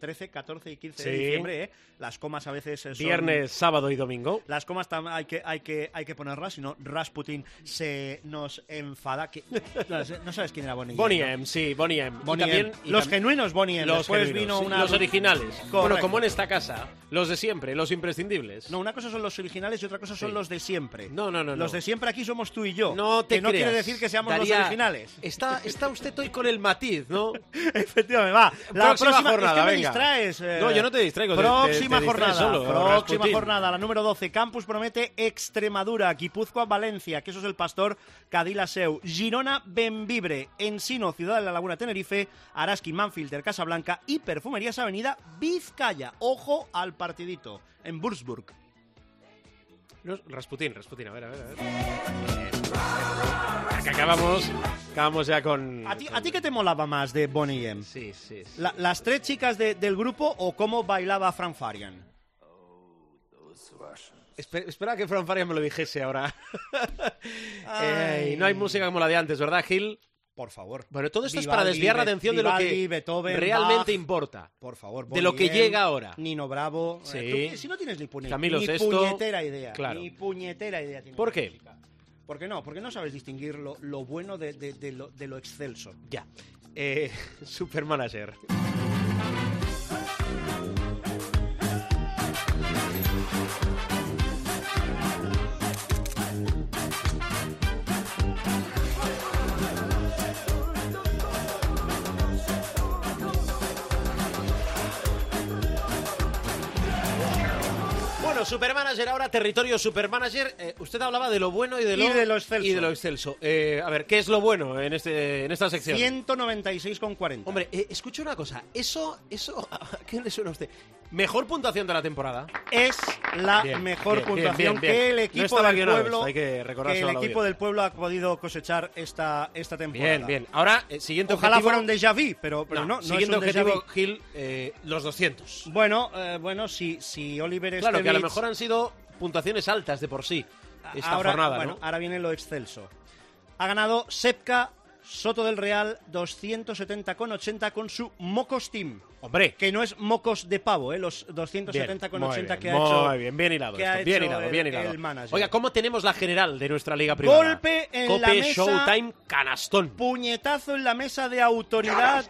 13, 14 y 15 de diciembre, ¿eh? Las comas a veces eh, son... Viernes, sábado y domingo. Las comas hay que, hay que, hay que ponerlas, si no Rasputin se nos enfada. Que, no, sabes quién era Bonnie. Bonnie ¿no? M, sí, Bonnie M. Y Bonnie también- M. y Los genuinos Bonnie M. Los Después genuinos, vino una... los originales. Bueno, como en esta casa, los de siempre, los imprescindibles. No, una cosa son los originales y otra cosa son Sí. los de siempre. No, no, no, Los no. de siempre aquí somos tú y yo. No te Que no quiere decir que seamos Daría- los originales. Está, está usted hoy con el matiz, ¿no? Efectivamente, va. La Próxima próxima, jornada, es que me venga. Distraes. eh. No, yo no te distraigo, te- Próxima te jornada. solo, próxima jornada, la número 12. Campus promete Extremadura, Guipúzcoa, Valencia, Quesos el Pastor, Cadila Seu, Girona, Benvibre, Ensino, Ciudad de la Laguna, Tenerife, Araski, Manfilter, Casablanca y Perfumerías Avenida, Vizcaya. Ojo al partidito en Würzburg. No, Rasputín, Rasputín, a ver, a ver, a ver. Que acabamos, acabamos ya con... ¿A ti, ¿A ti qué te molaba más de Bonnie M? Sí, sí, sí. La- ¿Las tres chicas de- del grupo o cómo bailaba Fran Farian? Espe- espera que Fran Farian me lo dijese ahora. Eh, y no hay música como la de antes, ¿verdad, Gil? Por favor. Bueno, todo esto es Vivaldi, para desviar la atención de lo Vivaldi, que Beethoven, realmente Bach. importa. Por favor, De lo Bonnie que M, llega ahora. Nino Bravo. Sí. Eh, tú- si no tienes ni, puñe- Camilo ni puñetera idea. Claro. Ni puñetera idea tienes ¿Por qué? música. ¿Por qué no? Porque no sabes distinguir lo, lo bueno de, de- lo, de lo excelso. Ya. Eh, Supermanager. Bueno, Supermanager ahora, territorio Supermanager. Eh, usted hablaba de lo bueno y de lo, Y de lo excelso. y de lo excelso. Eh, a ver, ¿qué es lo bueno en, este, en esta sección? 196,40. Hombre, eh, escucha una cosa. Eso, eso, ¿a qué le suena a usted? Mejor puntuación de la temporada. es la Bien, mejor bien, puntuación bien, que el No equipo estaba del pueblo hay que que el equipo del pueblo ha podido cosechar esta, esta temporada. Bien, bien. Ahora, eh, siguiente Ojalá objetivo. fuera un déjà vu, pero, pero no, no, siguiente es un objetivo. Gil, eh, los 200. Bueno, eh, bueno, si, si Oliver Claro, que a lo Estevich- mejor han sido puntuaciones altas de por sí esta ahora, jornada, bueno, ¿no? ahora viene lo excelso. Ha ganado Sepka Soto del Real 270,80 con su Mocos Team. Hombre, Que no es mocos de pavo, ¿eh? los bien, 270,80 muy bien, que ha muy hecho. bien, bien hilado que esto, ha bien hecho hilado, el- bien hilado. el manager. Oiga, ¿cómo tenemos la general de nuestra liga privada? Golpe en Cope, la mesa. Showtime, canastón. Puñetazo en la mesa de autoridad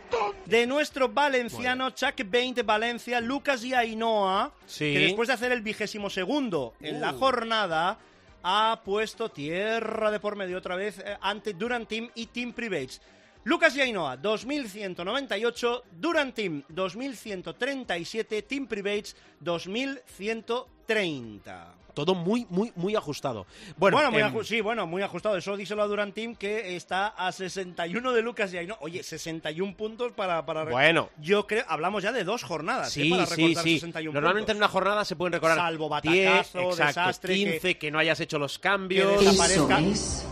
de nuestro valenciano Chuck Bain de Valencia, Lucas y Ainhoa, Sí. que después de hacer el vigésimo segundo en la Uh. jornada, ha puesto tierra de por medio otra vez eh, ante Durant Team y Team Privates. Lucas y Ainhoa, 2198, Durant Team, 2137, Team Privates, 2130. Todo muy, muy, muy ajustado. Bueno, Bueno, muy em, aju- sí, bueno, muy ajustado. Eso díselo a Durant Team que está a 61 de Lucas y Ainhoa. Oye, 61 puntos para... para Bueno. Yo creo, hablamos ya de dos jornadas ¿eh? Sí, para sí, sí. 61 Normalmente en una puntos. jornada se pueden recordar Salvo 10, batacazo, exacto, desastre, que- 15, que... no hayas hecho los cambios. que Eso desaparezca. es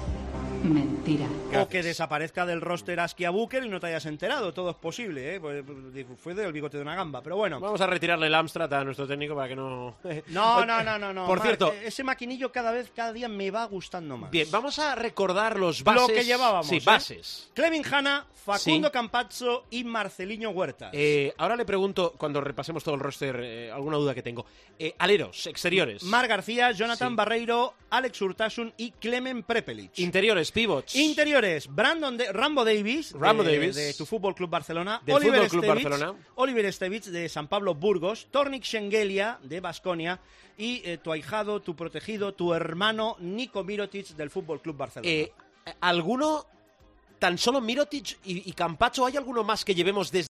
mentira. O que desaparezca del roster Askia Booker y no te hayas enterado. Todo es posible, ¿eh? Pues, digo, fue del bigote de una gamba, pero bueno. Vamos a retirarle el Amstrad a nuestro técnico para que no... No, no, no, no. no. Por cierto- eh, ese maquinillo cada vez, cada día me va gustando más. Bien, vamos a recordar los bases. Lo que llevábamos. Sí, ¿eh? bases. Clevin Hanna, Facundo Sí. Campazzo y Marceliño Huertas. Eh, ahora le pregunto, cuando repasemos todo el roster, eh, alguna duda que tengo. Eh, aleros, exteriores. Mar García, Jonathan Sí. Barreiro, Alex Urtasun y Clemen Prepelic. Interiores, pivots. Interiores, Brandon de- Rambo Davis, Rambo de, Davis. de tu Fútbol Club Barcelona, Del Oliver Fútbol Club Estevich, Barcelona. Oliver Estevich de San Pablo Burgos, Tornik Schengelia de Basconia y eh, tu ahijado, tu protegido, tu hermano Nico Mirotic del Fútbol Club Barcelona. Eh, ¿Alguno, tan solo Mirotic y, y Campacho, hay alguno más que llevemos desde